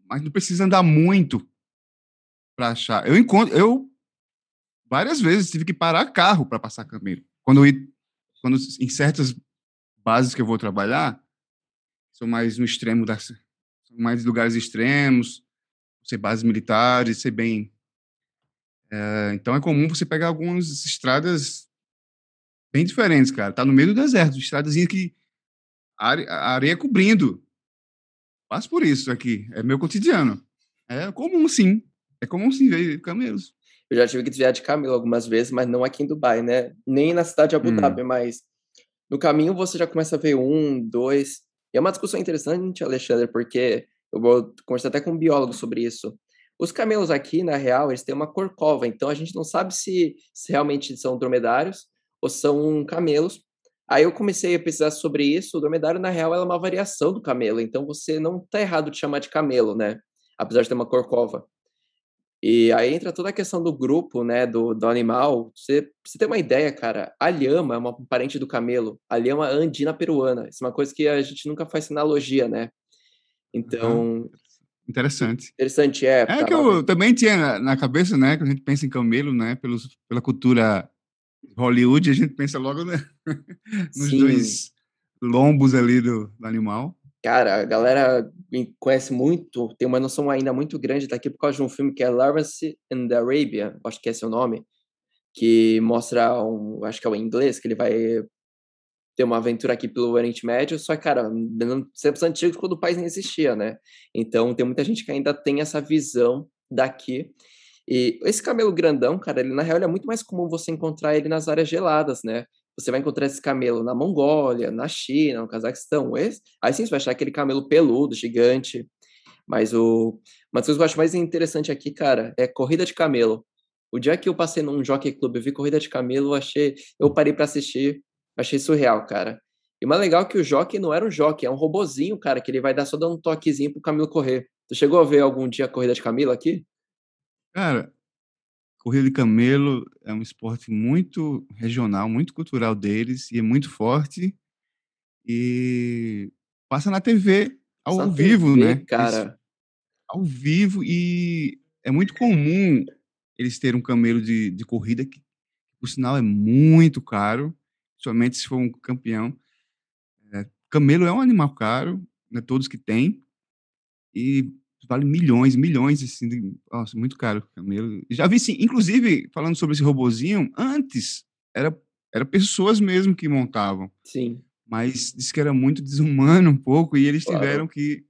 mas não precisa andar muito para achar. Eu encontro, eu várias vezes tive que parar carro para passar camelo. Quando eu quando em certas bases que eu vou trabalhar, são mais no extremo das são mais lugares extremos, ser bases militares, ser bem é, então é comum você pegar algumas estradas bem diferentes, cara. Tá no meio do deserto, estradas que a areia cobrindo. Passo por isso aqui, é meu cotidiano. É comum, sim. É comum, sim, ver camelos. Eu já tive que desviar de camelo algumas vezes, mas não aqui em Dubai, né? Nem na cidade de Abu hum. Dhabi, mas no caminho você já começa a ver um, dois. E é uma discussão interessante, Alexandre, porque eu vou conversar até com um biólogo sobre isso. Os camelos aqui, na real, eles têm uma corcova, então a gente não sabe se, se realmente são dromedários ou são camelos. Aí eu comecei a pesquisar sobre isso. O dromedário, na real, é uma variação do camelo, então você não está errado de chamar de camelo, né? Apesar de ter uma corcova. E aí entra toda a questão do grupo, né, do, do animal. Você, você tem uma ideia, cara, a lhama é uma parente do camelo. A lhama andina peruana. Isso é uma coisa que a gente nunca faz analogia, né? Então, uhum. Interessante. Interessante, é. É que eu também tinha na cabeça, né, que a gente pensa em camelo, né, pelos, pela cultura Hollywood, a gente pensa logo né, (laughs) nos Sim. dois lombos ali do, do, animal. Cara, a galera conhece muito, tem uma noção ainda muito grande daqui por causa de um filme que é Lawrence in the Arabia, acho que é seu nome, que mostra um, acho que é o inglês, que ele vai ter uma aventura aqui pelo Oriente Médio, só que, cara, tempos antigos, quando o país nem existia, né? Então, tem muita gente que ainda tem essa visão daqui. E esse camelo grandão, cara, ele na real é muito mais comum você encontrar ele nas áreas geladas, né? Você vai encontrar esse camelo na Mongólia, na China, no Cazaquistão. Aí sim você vai achar aquele camelo peludo, gigante. Mas o, uma das coisas que eu acho mais interessante aqui, cara, é corrida de camelo. O dia que eu passei num jockey club, eu vi corrida de camelo, eu achei, eu parei para assistir, Achei surreal, cara. E mais legal é que o jockey não era um jockey, é um robozinho, cara, que ele vai dar só dar um toquezinho pro Camilo correr. Tu chegou a ver algum dia a corrida de Camilo aqui? Cara, corrida de camelo é um esporte muito regional, muito cultural deles e é muito forte. E passa na TV ao Só vivo, TV, né? Cara. ao vivo e é muito comum eles terem um camelo de, de corrida que, por sinal, é muito caro somente se for um campeão. É, camelo é um animal caro, né, todos que têm, e vale milhões, milhões, assim, de, nossa, muito caro camelo. Já vi, sim, inclusive, falando sobre esse robozinho, antes era, era pessoas mesmo que montavam. Sim. Mas disse que era muito desumano um pouco, e eles claro. tiveram que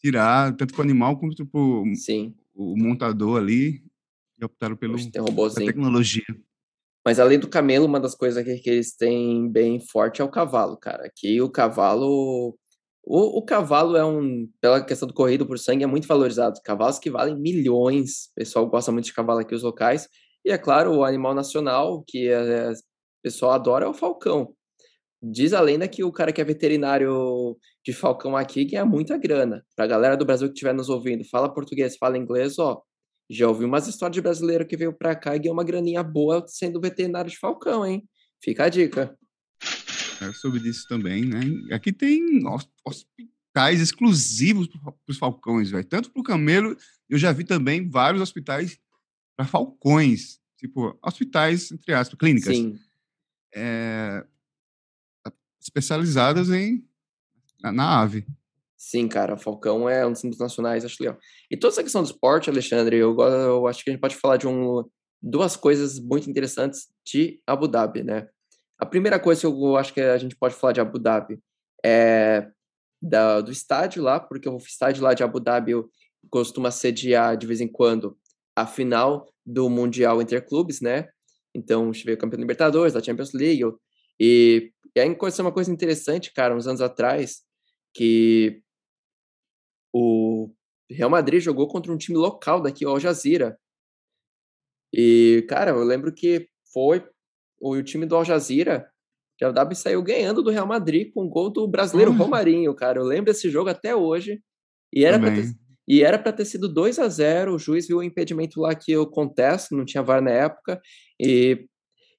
tirar, tanto para o animal quanto para o montador ali, e optaram pelo, pela tecnologia. Mas além do camelo, uma das coisas que, que eles têm bem forte é o cavalo, cara. Aqui o cavalo. O, o cavalo é um. Pela questão do corrido por sangue, é muito valorizado. Cavalos que valem milhões. O pessoal gosta muito de cavalo aqui, os locais. E é claro, o animal nacional que é, o pessoal adora é o falcão. Diz a lenda que o cara que é veterinário de falcão aqui ganha muita grana. Pra galera do Brasil que estiver nos ouvindo, fala português, fala inglês, ó, já ouvi umas histórias de brasileiro que veio para cá e ganhou uma graninha boa sendo veterinário de Falcão, hein? Fica a dica. Eu soube disso também, né? Aqui tem hospitais exclusivos para os falcões, velho. Tanto para o camelo, eu já vi também vários hospitais para falcões. Tipo, hospitais, entre aspas, clínicas. Sim. É, especializadas em, na, na ave. Sim, cara, Falcão é um dos símbolos nacionais, acho legal. E toda essa questão do esporte, Alexandre, eu, eu acho que a gente pode falar de um, duas coisas muito interessantes de Abu Dhabi, né? A primeira coisa que eu acho que a gente pode falar de Abu Dhabi é da, do estádio lá, porque o estádio lá de Abu Dhabi costuma sediar de vez em quando a final do Mundial Interclubes, né? Então, tive o campeão Libertadores, da Champions League, e, e aí aconteceu uma coisa interessante, cara, uns anos atrás, que o Real Madrid jogou contra um time local daqui, o Al Jazeera. E, cara, eu lembro que foi o, time do Al Jazeera, que o W saiu ganhando do Real Madrid com o gol do brasileiro Romarinho, cara. Eu lembro desse jogo até hoje. E era para ter, e era ter sido 2 a 0 o juiz viu o impedimento lá que eu contesto, não tinha VAR na época, e,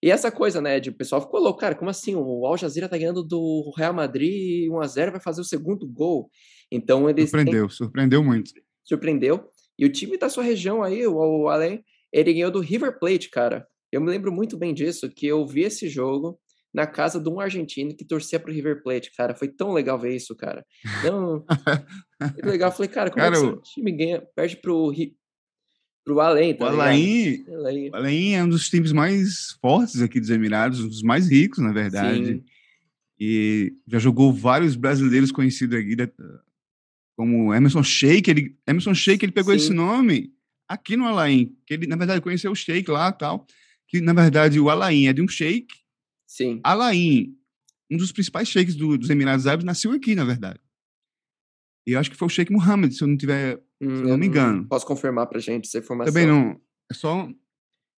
E essa coisa, né, de o pessoal ficou louco, cara, como assim? O Al Jazeera tá ganhando do Real Madrid 1x0, vai fazer o segundo gol. Então eles. Surpreendeu, têm... surpreendeu muito. Surpreendeu. E o time da sua região aí, o, o Allen, ele ganhou do River Plate, cara. Eu me lembro muito bem disso, que eu vi esse jogo na casa de um argentino que torcia pro River Plate, cara. Foi tão legal ver isso, cara. Que (laughs) legal. Eu falei, cara, como cara, é que o time ganha, perde pro, pro Além, tá o Alain, o Alain é um dos times mais fortes aqui dos Emirados, um dos mais ricos, na verdade. Sim. E já jogou vários brasileiros conhecidos aqui, como Emerson Sheik. Ele, Emerson Sheik, ele pegou Sim. esse nome aqui no Alain, que ele, na verdade, conheceu o Sheik lá tal. Que, na verdade, o Alain é de um Sheik Sim. Alain, um dos principais sheiks do, dos Emirados Árabes, nasceu aqui, na verdade. E eu acho que foi o Sheikh Mohammed, se eu não tiver, hum, se eu não me engano. Posso confirmar pra gente essa informação? Também não. É só.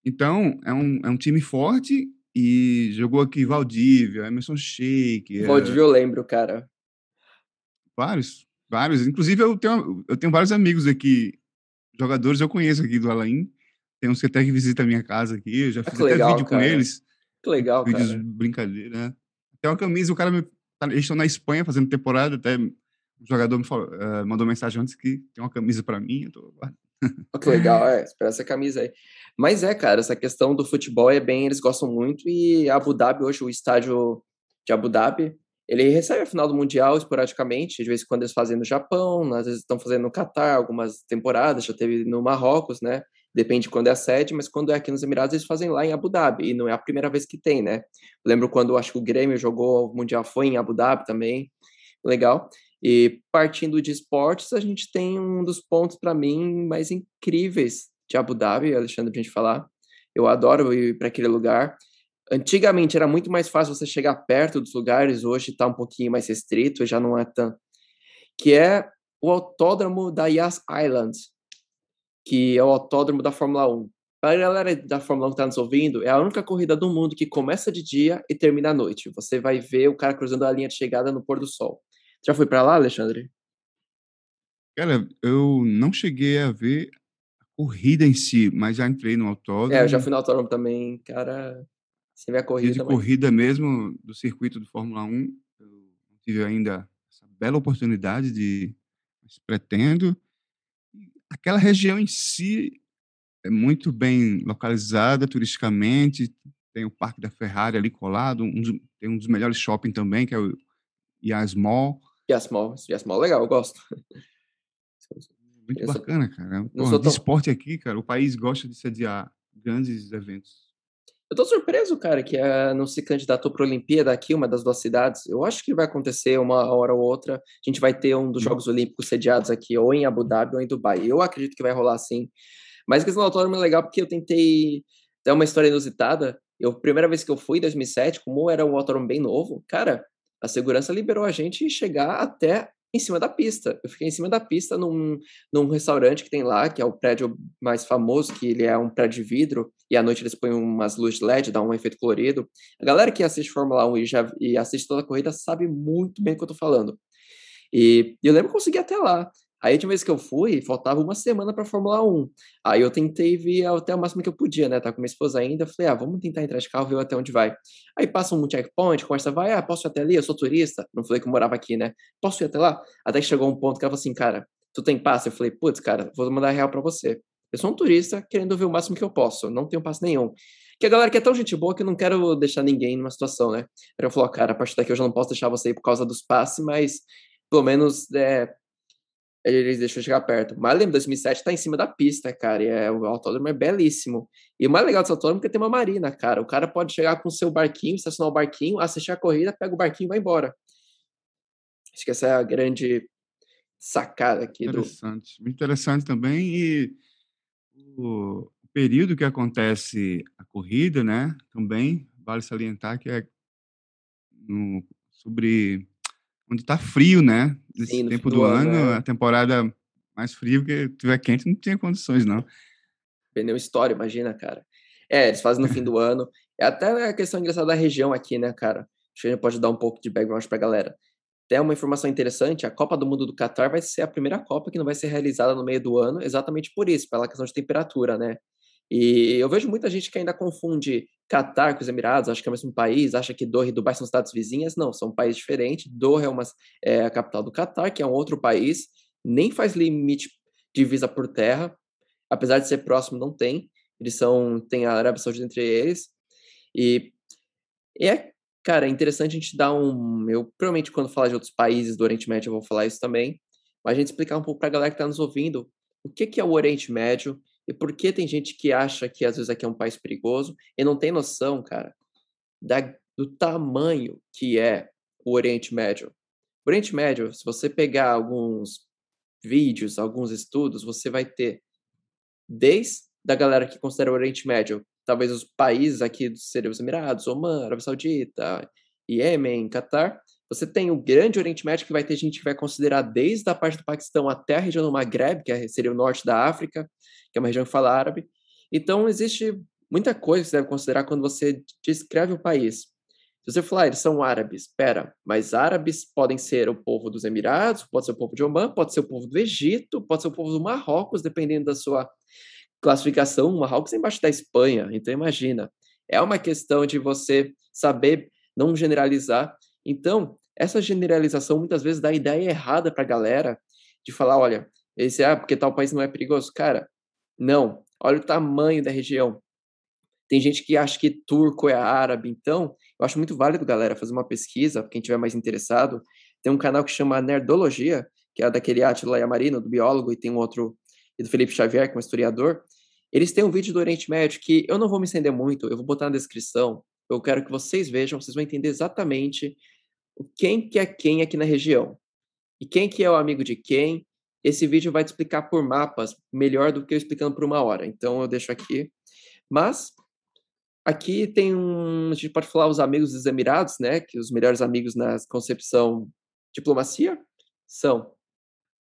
Então, é um, é um time forte e jogou aqui Valdívia, Emerson Sheik. É Valdívia é... eu lembro, cara. Vários, vários. Inclusive, eu tenho, eu tenho vários amigos aqui, jogadores eu conheço aqui do Alain. Tem uns que até que visitam a minha casa aqui, eu já ah, fiz até legal, vídeo cara. com eles. Que legal, vídeos cara. brincadeira, né? Tem uma camisa, o cara me. Tá, eles estão na Espanha fazendo temporada, até o jogador me falou, uh, mandou mensagem antes que tem uma camisa para mim, eu tô oh, que legal, é, espera essa camisa aí. Mas é, cara, essa questão do futebol é bem, eles gostam muito e Abu Dhabi hoje, o estádio de Abu Dhabi, ele recebe a final do Mundial esporadicamente, de vez em quando eles fazem no Japão, às vezes estão fazendo no Catar, algumas temporadas, já teve no Marrocos, né? Depende de quando é a sede, mas quando é aqui nos Emirados, eles fazem lá em Abu Dhabi, e não é a primeira vez que tem, né? lembro quando acho que o Grêmio jogou o Mundial, foi em Abu Dhabi também, legal. E partindo de esportes, a gente tem um dos pontos, para mim, mais incríveis de Abu Dhabi, Alexandre, pra gente falar. Eu adoro ir para aquele lugar. Antigamente era muito mais fácil você chegar perto dos lugares, hoje está um pouquinho mais restrito, já não é tão. Que é o autódromo da Yas Island que é o autódromo da Fórmula 1. Para a galera da Fórmula 1 que está nos ouvindo, é a única corrida do mundo que começa de dia e termina à noite. Você vai ver o cara cruzando a linha de chegada no pôr do sol. Já foi para lá, Alexandre? Cara, eu não cheguei a ver a corrida em si, mas já entrei no autódromo. É, eu já fui no autódromo também, cara. Você vê a corrida. de corrida mesmo do circuito do Fórmula 1, eu tive ainda essa bela oportunidade de. Pretendo aquela região em si é muito bem localizada turisticamente, tem o Parque da Ferrari ali colado, um dos, tem um dos melhores shopping também, que é o Yas Mall. Yas Mall, Yas Mall legal, eu gosto. Muito eu bacana, sou... cara. De tão... esporte aqui, cara, o país gosta de sediar grandes eventos. Eu tô surpreso, cara, que uh, não se candidatou para a Olimpíada aqui, uma das duas cidades. Eu acho que vai acontecer uma hora ou outra. A gente vai ter um dos Jogos Olímpicos sediados aqui, ou em Abu Dhabi ou em Dubai. Eu acredito que vai rolar sim. Mas a questão do autódromo é legal porque eu tentei ter uma história inusitada. Eu, primeira vez que eu fui, em 2007, como era um autódromo bem novo, cara, a segurança liberou a gente chegar até em cima da pista. Eu fiquei em cima da pista num, num restaurante que tem lá, que é o prédio mais famoso, que ele é um prédio de vidro, e à noite eles põem umas luzes LED, dá um efeito colorido. A galera que assiste Fórmula 1 e, já, e assiste toda a corrida sabe muito bem o que eu tô falando. E, e eu lembro que eu consegui até lá. Aí, a última vez que eu fui, faltava uma semana para Fórmula 1. Aí eu tentei vir até o máximo que eu podia, né? Tá com minha esposa ainda. Falei, ah, vamos tentar entrar de carro, ver até onde vai. Aí passa um checkpoint, conversa, vai, ah, posso ir até ali? Eu sou turista. Não falei que eu morava aqui, né? Posso ir até lá? Até que chegou um ponto que ela falou assim, cara, tu tem passe? Eu falei, putz, cara, vou mandar real para você. Eu sou um turista querendo ver o máximo que eu posso. Não tenho passe nenhum. Que a galera que é tão gente boa que eu não quero deixar ninguém numa situação, né? Aí eu falei, cara, a partir daqui eu já não posso deixar você ir por causa dos passes, mas pelo menos é, eles deixam chegar perto. Mas lembra, 2007 tá em cima da pista, cara, e é, o autódromo é belíssimo. E o mais legal desse autódromo é que tem uma marina, cara. O cara pode chegar com o seu barquinho, estacionar o barquinho, assistir a corrida, pega o barquinho e vai embora. Acho que essa é a grande sacada aqui interessante. do... Interessante também, e o período que acontece a corrida, né, também, vale salientar que é no, sobre onde tá frio, né? Nesse Sim, tempo do, do ano, ano é. a temporada mais fria, porque tiver quente não tinha condições, não. Pneu história, imagina, cara. É, eles fazem no fim do (laughs) ano. É até a questão engraçada da região aqui, né, cara? Acho que a gente pode dar um pouco de background pra galera. Até uma informação interessante, a Copa do Mundo do Qatar vai ser a primeira Copa que não vai ser realizada no meio do ano, exatamente por isso, pela questão de temperatura, né? E eu vejo muita gente que ainda confunde Catar com os Emirados, acha que é o mesmo país, acha que Doha e Dubai são cidades vizinhas. Não, são países diferentes. Doha é, uma, é a capital do Catar, que é um outro país, nem faz limite divisa por terra, apesar de ser próximo, não tem. Eles são, tem a Arábia Saudita entre eles. E é, cara, interessante a gente dar um. Eu provavelmente, quando falar de outros países do Oriente Médio, eu vou falar isso também. Mas a gente explicar um pouco para a galera que está nos ouvindo o que, que é o Oriente Médio e por que tem gente que acha que às vezes aqui é um país perigoso e não tem noção, cara, da, do tamanho que é o Oriente Médio. O Oriente Médio, se você pegar alguns vídeos, alguns estudos, você vai ter desde da galera que considera o Oriente Médio, talvez os países aqui seriam os Emirados, Oman, Arábia Saudita, Iêmen, Catar, você tem o grande Oriente Médio, que vai ter gente que vai considerar desde a parte do Paquistão até a região do Maghreb, que é, seria o norte da África, que é uma região que fala árabe. Então, existe muita coisa que você deve considerar quando você descreve o país. Se você falar, ah, eles são árabes, espera, mas árabes podem ser o povo dos Emirados, pode ser o povo de Oman, pode ser o povo do Egito, pode ser o povo do Marrocos, dependendo da sua classificação. O Marrocos é embaixo da Espanha, então imagina. É uma questão de você saber não generalizar. Então, essa generalização muitas vezes dá ideia errada para a galera de falar, olha, esse ah, porque tal país não é perigoso. Cara, não. Olha o tamanho da região. Tem gente que acha que turco é árabe, então eu acho muito válido, galera, fazer uma pesquisa, quem tiver mais interessado. Tem um canal que chama Nerdologia, que é daquele Atila Yamarino, do biólogo, e tem um outro, e do Felipe Xavier, que é um historiador. Eles têm um vídeo do Oriente Médio que eu não vou me estender muito, eu vou botar na descrição. Eu quero que vocês vejam, vocês vão entender exatamente quem que é quem aqui na região. E quem que é o amigo de quem. Esse vídeo vai te explicar por mapas melhor do que eu explicando por uma hora. Então eu deixo aqui. Mas aqui tem um, a gente pode falar os amigos dos Emirados, né, que os melhores amigos na concepção diplomacia são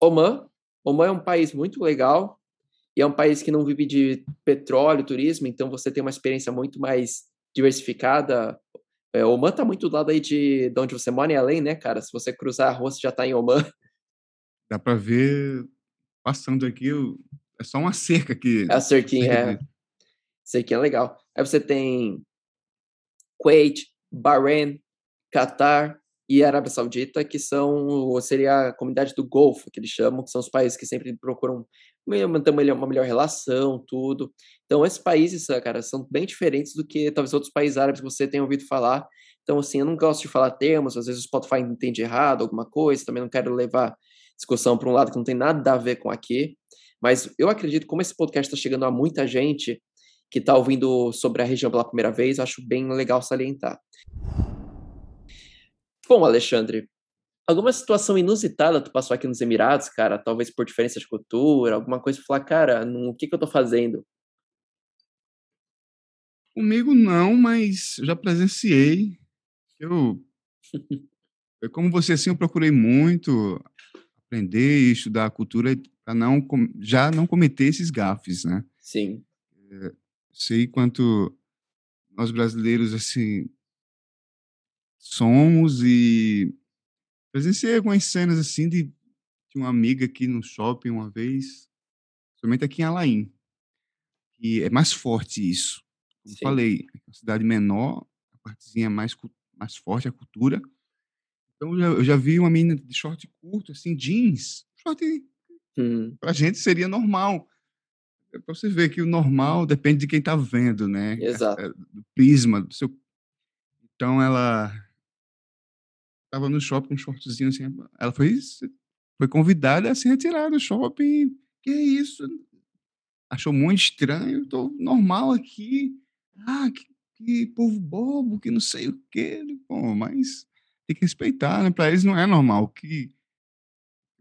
Oman. Oman é um país muito legal e é um país que não vive de petróleo, turismo, então você tem uma experiência muito mais diversificada é, Oman tá muito do lado aí de, de onde você mora, em além, né, cara? Se você cruzar a rua, você já tá em Oman. (laughs) Dá pra ver, passando aqui, é só uma cerca aqui. É a cerquinha, é. Cerquinha é legal. Aí você tem Kuwait, Bahrein, Catar e Arábia Saudita, que são, seria a comunidade do Golfo, que eles chamam, que são os países que sempre procuram manter uma melhor, relação, tudo. Então, esses países, cara, são bem diferentes do que talvez outros países árabes que você tenha ouvido falar. Então, assim, eu não gosto de falar termos, às vezes o Spotify entende errado alguma coisa, também não quero levar discussão para um lado que não tem nada a ver com aqui. Mas eu acredito, como esse podcast está chegando a muita gente que está ouvindo sobre a região pela primeira vez, acho bem legal salientar. Bom, Alexandre, alguma situação inusitada tu passou aqui nos Emirados, cara? Talvez por diferença de cultura, alguma coisa pra falar, cara, o que que eu tô fazendo? Comigo não, mas já presenciei. Eu, (laughs) como você assim, eu procurei muito aprender e estudar a cultura para não já não cometer esses gafes, né? Sim. É, sei quanto nós brasileiros assim somos e presenciei algumas cenas assim de, de uma amiga aqui no shopping uma vez, somente aqui em Alain. E é mais forte isso. Como Sim. falei, é uma cidade menor, a partezinha mais, mais forte, a cultura. Então eu já, eu já vi uma menina de short curto, assim, jeans. Short hum. pra gente seria normal. É pra você ver que o normal depende de quem tá vendo, né? Exato. É, é, do prisma, do seu. Então ela tava no shopping com um shortzinho assim. Ela foi, foi convidada a se retirar do shopping. Que é isso? Achou muito estranho. Tô normal aqui. Ah, que, que povo bobo, que não sei o quê. Pô, mas tem que respeitar, né? Para eles não é normal. Que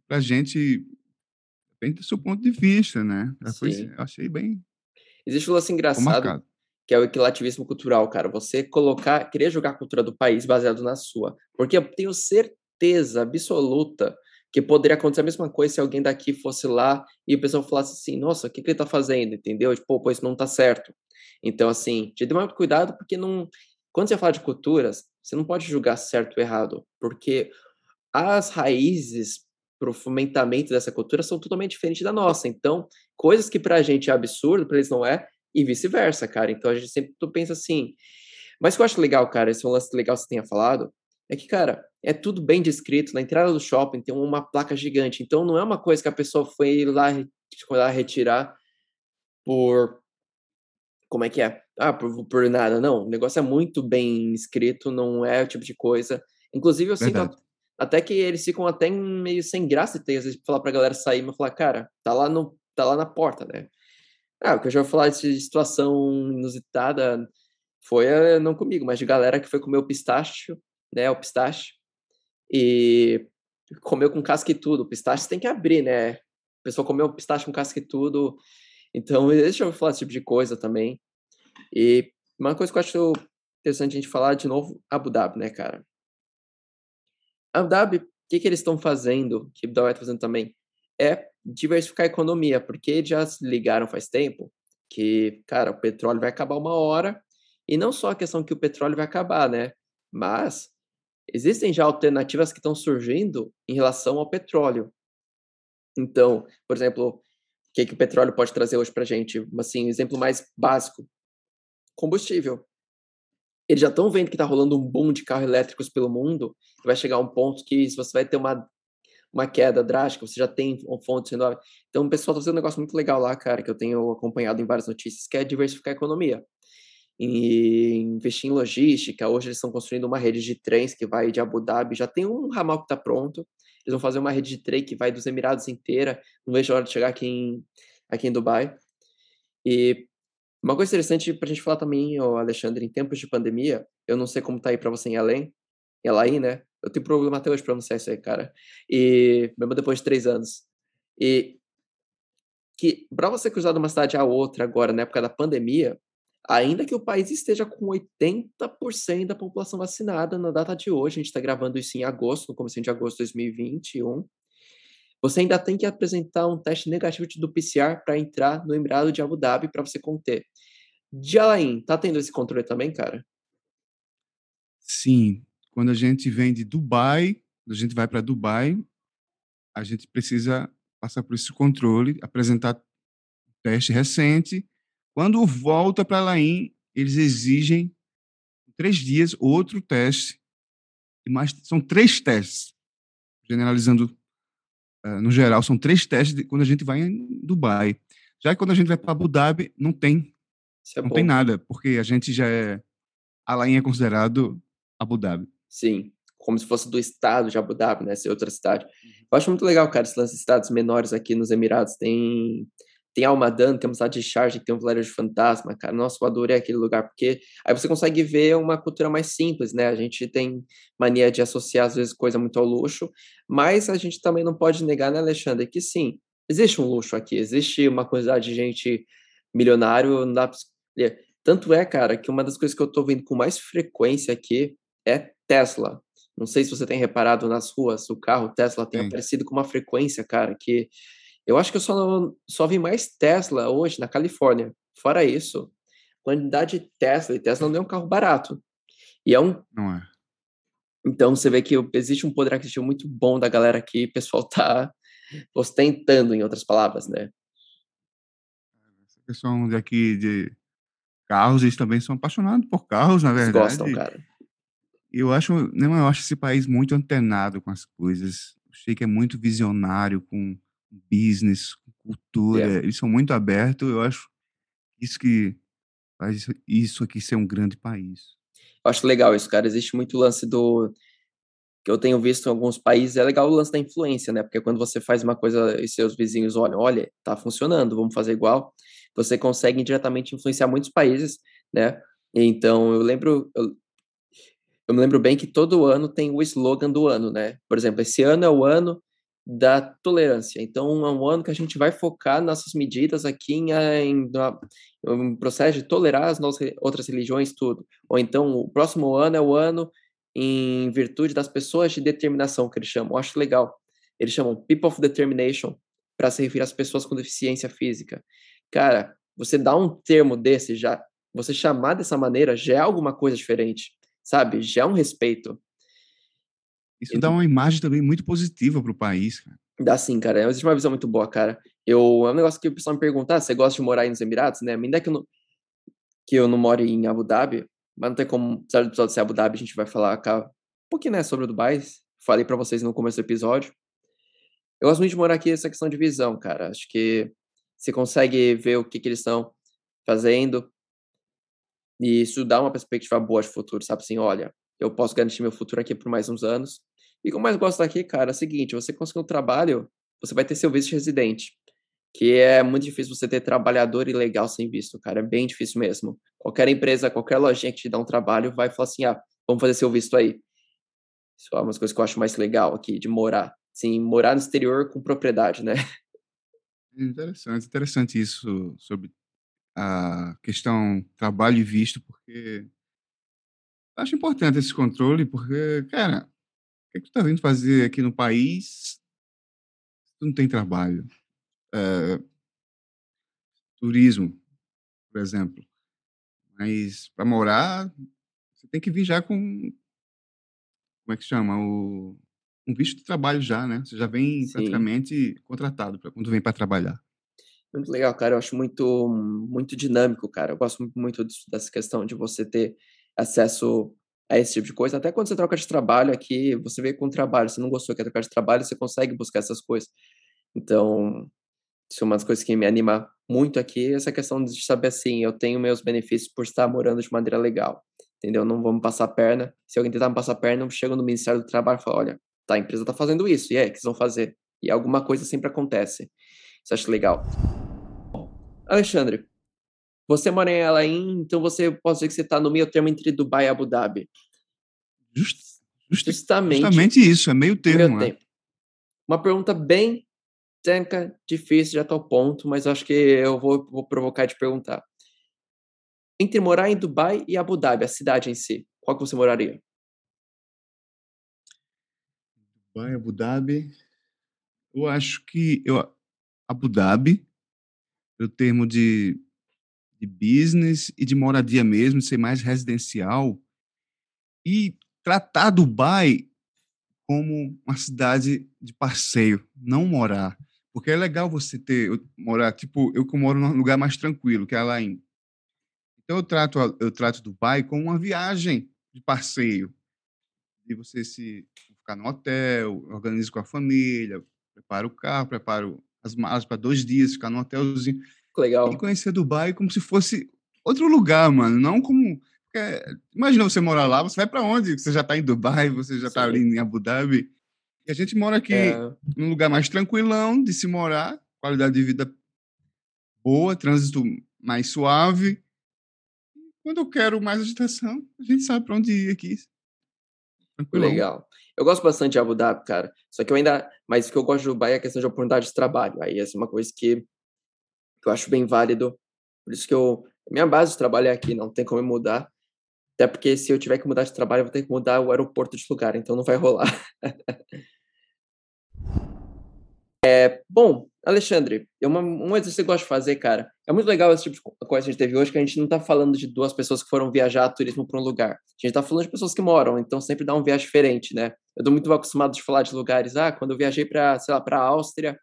pra gente depende do seu ponto de vista, né? Foi, eu achei bem. Existe um lance engraçado que é o equilativismo cultural, cara. Você colocar, querer jogar a cultura do país baseado na sua. Porque eu tenho certeza absoluta que poderia acontecer a mesma coisa se alguém daqui fosse lá e o pessoal falasse assim, nossa, o que, que ele tá fazendo, entendeu? Tipo, pô, isso não tá certo. Então, assim, te dê muito cuidado porque não... Quando você fala de culturas, você não pode julgar certo ou errado, porque as raízes para o fomentamento dessa cultura são totalmente diferentes da nossa. Então, coisas que para a gente é absurdo, para eles não é, e vice-versa, cara. Então a gente sempre tu pensa assim. Mas o que eu acho legal, cara, esse é um lance legal que você tenha falado, é que, cara, é tudo bem descrito. Na entrada do shopping tem uma placa gigante. Então não é uma coisa que a pessoa foi lá, foi lá retirar por. Como é que é? Ah, por, por nada. Não, o negócio é muito bem escrito, não é o tipo de coisa. Inclusive, eu Verdade. sinto até que eles ficam até meio sem graça de ter, às vezes, falar pra galera sair, mas falar, cara, tá lá, no, tá lá na porta, né? Ah, o que eu já vou falar de situação inusitada foi eh, não comigo, mas de galera que foi comer o pistache, né? O pistache. E comeu com casca e tudo. O pistache tem que abrir, né? A pessoa comeu o pistache com casca e tudo. Então, deixa eu falar esse tipo de coisa também. E uma coisa que eu acho interessante a gente falar de novo, Abu Dhabi, né, cara? Abu Dhabi, o que, que eles estão fazendo, que Abu Dhabi está fazendo também, é diversificar a economia, porque já se ligaram faz tempo que, cara, o petróleo vai acabar uma hora, e não só a questão que o petróleo vai acabar, né? Mas existem já alternativas que estão surgindo em relação ao petróleo. Então, por exemplo, o que, que o petróleo pode trazer hoje para a gente? Assim, exemplo mais básico: combustível. Eles já estão vendo que está rolando um boom de carros elétricos pelo mundo, vai chegar um ponto que você vai ter uma, uma queda drástica, você já tem fontes renováveis. Então, o pessoal está fazendo um negócio muito legal lá, cara, que eu tenho acompanhado em várias notícias, que é diversificar a economia e investir em logística. Hoje eles estão construindo uma rede de trens que vai de Abu Dhabi, já tem um ramal que está pronto. Eles vão fazer uma rede de trem que vai dos Emirados inteira. Não vejo a hora de chegar aqui em, aqui em Dubai. E uma coisa interessante para a gente falar também, Alexandre, em tempos de pandemia, eu não sei como tá aí para você em Além, em Alain, né? Eu tenho problema até hoje para pronunciar isso aí, cara. E mesmo depois de três anos. E que para você cruzar de uma cidade a outra agora, na época da pandemia, ainda que o país esteja com 80% da população vacinada na data de hoje, a gente está gravando isso em agosto, no começo de agosto de 2021, você ainda tem que apresentar um teste negativo do PCR para entrar no Emirado de Abu Dhabi para você conter. De Alain, tá tendo esse controle também, cara? Sim. Quando a gente vem de Dubai, quando a gente vai para Dubai, a gente precisa passar por esse controle, apresentar teste recente quando volta para Laim, eles exigem três dias outro teste. Mais, são três testes, generalizando uh, no geral, são três testes de, quando a gente vai em Dubai. Já que quando a gente vai para Abu Dhabi, não tem. É não bom. tem nada, porque a gente já é. Alain é considerado Abu Dhabi. Sim, como se fosse do estado de Abu Dhabi, né? Ser outra cidade. Uhum. Eu acho muito legal, cara, esse lance de estados menores aqui nos Emirados. Tem tem Almadan, tem uma cidade de Charge, tem um vilarejo fantasma, cara. Nossa, eu adorei aquele lugar, porque aí você consegue ver uma cultura mais simples, né? A gente tem mania de associar, às vezes, coisa muito ao luxo, mas a gente também não pode negar, né, Alexandre, que sim, existe um luxo aqui, existe uma quantidade de gente milionário, não dá pra... Tanto é, cara, que uma das coisas que eu tô vendo com mais frequência aqui é Tesla. Não sei se você tem reparado nas ruas, o carro Tesla tem Sim. aparecido com uma frequência, cara, que eu acho que eu só, só vi mais Tesla hoje na Califórnia. Fora isso, quantidade de Tesla, e Tesla não é um carro barato. E é um. Não é. Então você vê que existe um poder aquisitivo muito bom da galera aqui, o pessoal tá ostentando, em outras palavras, né? Essa questão daqui de carros, eles também são apaixonados por carros, na verdade. Eles gostam, cara. Eu acho, não, eu acho esse país muito antenado com as coisas. Achei que é muito visionário com business, cultura, yeah. eles são muito abertos. Eu acho isso que faz isso aqui ser um grande país. Eu acho legal isso, cara. Existe muito lance do que eu tenho visto em alguns países, é legal o lance da influência, né? Porque quando você faz uma coisa e seus vizinhos olham, olha, tá funcionando, vamos fazer igual, você consegue indiretamente influenciar muitos países, né? Então, eu lembro, eu, eu me lembro bem que todo ano tem o slogan do ano, né? Por exemplo, esse ano é o ano da tolerância. Então, é um ano que a gente vai focar nossas medidas aqui em, em, em processo de tolerar as nossas outras religiões, tudo. Ou então, o próximo ano é o ano em virtude das pessoas de determinação, que eles chamam. Eu acho legal. Eles chamam People of Determination para se referir às pessoas com deficiência física. Cara, você dá um termo desse já, você chamar dessa maneira já é alguma coisa diferente, sabe? Já é um respeito. Isso dá uma imagem também muito positiva para o país, cara. Dá sim, cara. Existe uma visão muito boa, cara. Eu, é um negócio que o pessoal me pergunta, ah, você gosta de morar aí nos Emirados, né? Ainda que eu não, que eu não moro em Abu Dhabi, mas não tem como, apesar do episódio ser Abu Dhabi, a gente vai falar um pouquinho, né, sobre o Dubai. Falei para vocês no começo do episódio. Eu gosto muito de morar aqui essa questão de visão, cara. Acho que você consegue ver o que, que eles estão fazendo e isso dá uma perspectiva boa de futuro, sabe? Assim, olha, eu posso garantir meu futuro aqui por mais uns anos. E o que eu mais gosto daqui, cara, é o seguinte: você conseguir um trabalho, você vai ter seu visto de residente. Que é muito difícil você ter trabalhador ilegal sem visto, cara. É bem difícil mesmo. Qualquer empresa, qualquer lojinha que te dá um trabalho vai falar assim: ah, vamos fazer seu visto aí. Isso é uma das coisas que eu acho mais legal aqui, de morar. Sim, morar no exterior com propriedade, né? Interessante, interessante isso sobre a questão trabalho e visto, porque acho importante esse controle, porque, cara, o que, é que tu tá vindo fazer aqui no país se tu não tem trabalho? É, turismo, por exemplo. Mas para morar, você tem que vir já com. Como é que chama? O, um visto de trabalho já, né? Você já vem Sim. praticamente contratado pra, quando vem para trabalhar. Muito legal, cara. Eu acho muito, muito dinâmico, cara. Eu gosto muito dessa questão de você ter acesso a esse tipo de coisa. Até quando você troca de trabalho aqui, você vê com trabalho, você não gostou, quer trocar de trabalho, você consegue buscar essas coisas. Então, isso é uma das coisas que me anima muito aqui, essa questão de saber assim, eu tenho meus benefícios por estar morando de maneira legal, entendeu? Não vamos passar perna. Se alguém tentar me passar perna, eu chego no Ministério do Trabalho e falo, olha, tá, a empresa tá fazendo isso, e é, o que vocês vão fazer? E alguma coisa sempre acontece. Isso eu acho legal. Alexandre, você mora em Alain, então você pode dizer que você está no meio termo entre Dubai e Abu Dhabi. Just, just, Justamente. justamente isso, é meio termo. meio tempo. Uma pergunta bem técnica, difícil, já está ao ponto, mas acho que eu vou, vou provocar de perguntar. Entre morar em Dubai e Abu Dhabi, a cidade em si, qual que você moraria? Dubai, Abu Dhabi. Eu acho que eu, Abu Dhabi, pelo termo de, de business e de moradia mesmo, ser mais residencial, e tratar Dubai como uma cidade de passeio, não morar. Porque é legal você ter, morar, tipo, eu que moro num lugar mais tranquilo, que é lá em. Então eu trato, eu trato Dubai como uma viagem de passeio. De você se ficar no hotel, organiza com a família, prepara o carro, prepara o- as malas para dois dias, ficar no hotelzinho Legal. e conhecer Dubai como se fosse outro lugar, mano. Não como. porque, imagina você morar lá, você vai para onde? Você já está em Dubai, você já está ali em Abu Dhabi. E a gente mora aqui É, num lugar mais tranquilão de se morar, qualidade de vida boa, trânsito mais suave. Quando eu quero mais agitação, a gente sabe para onde ir aqui. Tranquilão. legal. Eu gosto bastante de Abu Dhabi, cara. Só que eu ainda. Mas o que eu gosto de Dubai é a questão de oportunidade de trabalho. Aí essa é uma coisa que, que eu acho bem válido. Por isso que eu. Minha base de trabalho é aqui, não tem como mudar. Até porque se eu tiver que mudar de trabalho, eu vou ter que mudar o aeroporto de lugar, então não vai rolar. (laughs) É, bom, Alexandre, é uma, um exercício que eu gosto de fazer, cara. É muito legal esse tipo de co- coisa que a gente teve hoje, que a gente não tá falando de duas pessoas que foram viajar a turismo para um lugar. A gente tá falando de pessoas que moram, então sempre dá um viagem diferente, né? Eu tô muito acostumado de falar de lugares, ah, quando eu viajei para, sei lá, para Áustria,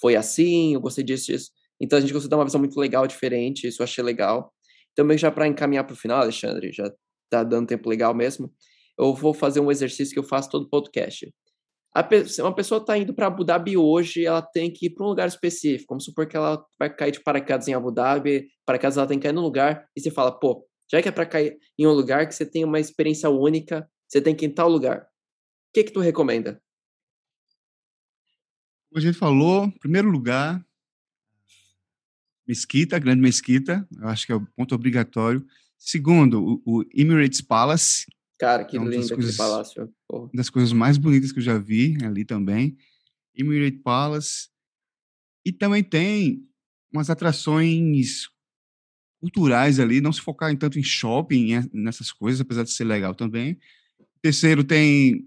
foi assim, eu gostei disso, disso. Então a gente conseguiu dar uma visão muito legal, diferente, isso eu achei legal. Também já para encaminhar para o final, Alexandre, já tá dando tempo legal mesmo, eu vou fazer um exercício que eu faço todo podcast. Se uma pessoa está indo para Abu Dhabi hoje, ela tem que ir para um lugar específico. Vamos supor que ela vai cair de paraquedas em Abu Dhabi, paraquedas ela tem que cair num lugar, e você fala, pô, já que é para cair em um lugar que você tem uma experiência única, você tem que ir em tal lugar. O que que tu recomenda? Como a gente falou, em primeiro lugar, Mesquita, Grande Mesquita, eu acho que é o ponto obrigatório. Segundo, o, o Emirates Palace, Cara, que É lindo aquele coisas- palácio. Porra. uma das coisas mais bonitas que eu já vi ali também. Emirates Palace. E também tem umas atrações culturais ali, não se focar em tanto em shopping, e nessas coisas, apesar de ser legal também. Terceiro, tem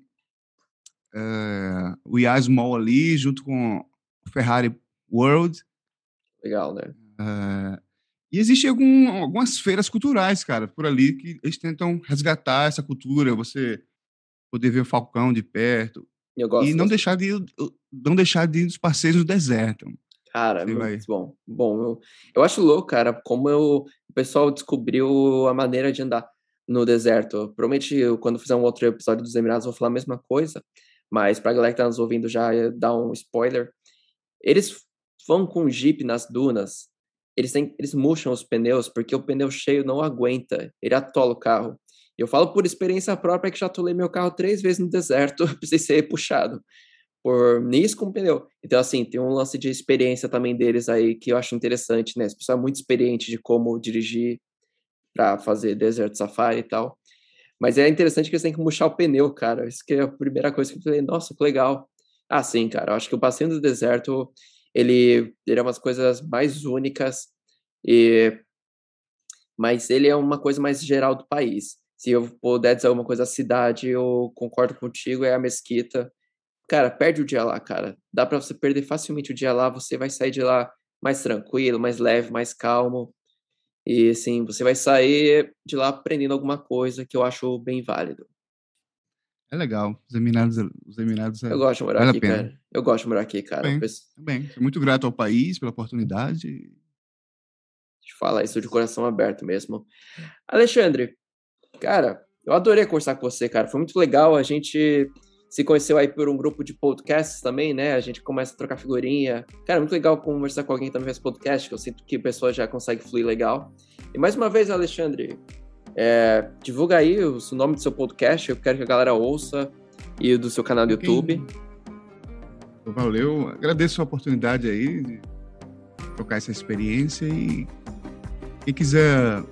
eh, o Yas Mall ali, junto com o Ferrari World. Legal, né? Eh, e existem algum, algumas feiras culturais, cara, por ali, que eles tentam resgatar essa cultura, você poder ver o Falcão de perto, Eu gosto. e não deixar de ir, não deixar de ir nos passeios no deserto. Cara, muito vai... bom. Bom, eu, eu acho louco, cara, como eu, o pessoal descobriu a maneira de andar no deserto. Provavelmente, eu, quando fizer um outro episódio dos Emirados, vou falar a mesma coisa, mas pra galera que tá nos ouvindo já dar um spoiler. Eles vão com jeep nas dunas, eles, têm, eles murcham os pneus porque o pneu cheio não aguenta, ele atola o carro. Eu falo por experiência própria que já atolei meu carro três vezes no deserto, (laughs) precisei ser puxado por nisso com pneu. Então, assim, tem um lance de experiência também deles aí que eu acho interessante, né? Esse pessoal é muito experiente de como dirigir para fazer desert safari e tal. Mas é interessante que eles têm que murchar o pneu, cara. Isso que é a primeira coisa que eu falei, nossa, que legal. Ah, sim, cara. Eu acho que o passeio do deserto, ele, ele é umas coisas mais únicas, e mas ele é uma coisa mais geral do país. Se eu puder dizer alguma coisa da cidade, eu concordo contigo, é a mesquita cara, perde o dia lá, cara. Dá para você perder facilmente o dia lá, você vai sair de lá mais tranquilo, mais leve, mais calmo. E assim, você vai sair de lá aprendendo alguma coisa que eu acho bem válido. É legal. Os Emirados, os Emirados é, Eu gosto de morar vale aqui, cara. Eu gosto de morar aqui, cara. Bem, bem. Sou muito grato ao país pela oportunidade. Te falar isso de coração aberto mesmo. Alexandre, cara, eu adorei conversar com você, cara. Foi muito legal. A gente se conheceu aí por um grupo de podcasts também, né? A gente começa a trocar figurinha. Cara, muito legal conversar com alguém que também faz podcast, que eu sinto que a pessoa já consegue fluir legal. E mais uma vez, Alexandre, é, divulga aí o, o, nome do seu podcast, eu quero que a galera ouça, e do seu canal do YouTube. Valeu, agradeço a oportunidade aí de trocar essa experiência e quem quiser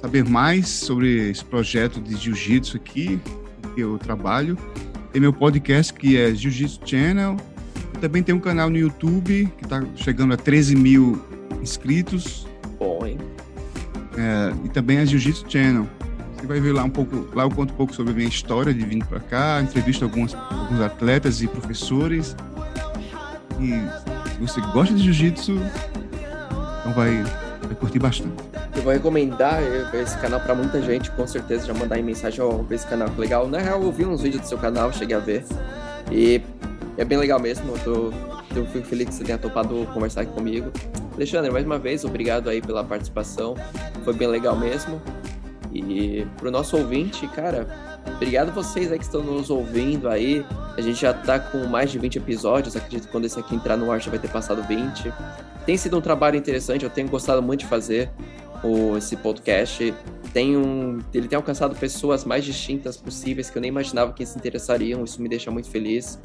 saber mais sobre esse projeto de jiu-jitsu aqui, que eu trabalho, tem meu podcast que é Jiu-Jitsu Channel. Eu também tem um canal no YouTube que está chegando a 13 mil inscritos. Bom, hein? É, e também a Jiu-Jitsu Channel. Você vai ver lá um pouco, lá eu conto um pouco sobre a minha história de vindo para cá, entrevisto alguns, alguns atletas e professores. E se você gosta de jiu-jitsu, então vai, vai curtir bastante. Eu vou recomendar esse canal para muita gente, com certeza, já mandar em mensagem, ó, oh, esse canal que legal. Na real, eu vi uns vídeos do seu canal, cheguei a ver. E é bem legal mesmo, eu, tô, eu fico feliz que você tenha topado conversar aqui comigo. Alexandre, mais uma vez, obrigado aí pela participação, foi bem legal mesmo. E pro nosso ouvinte, cara, obrigado vocês aí que estão nos ouvindo aí. A gente já tá com mais de 20 episódios, acredito que quando esse aqui entrar no ar já vai ter passado 20. Tem sido um trabalho interessante, eu tenho gostado muito de fazer o, esse podcast tem um, ele tem alcançado pessoas mais distintas possíveis que eu nem imaginava que se interessariam. Isso me deixa muito feliz.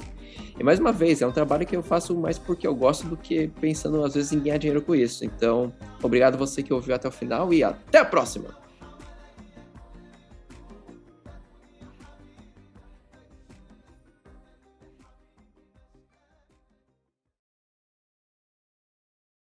E mais uma vez, é um trabalho que eu faço mais porque eu gosto do que pensando às vezes em ganhar dinheiro com isso. Então, obrigado você que ouviu até o final e até a próxima.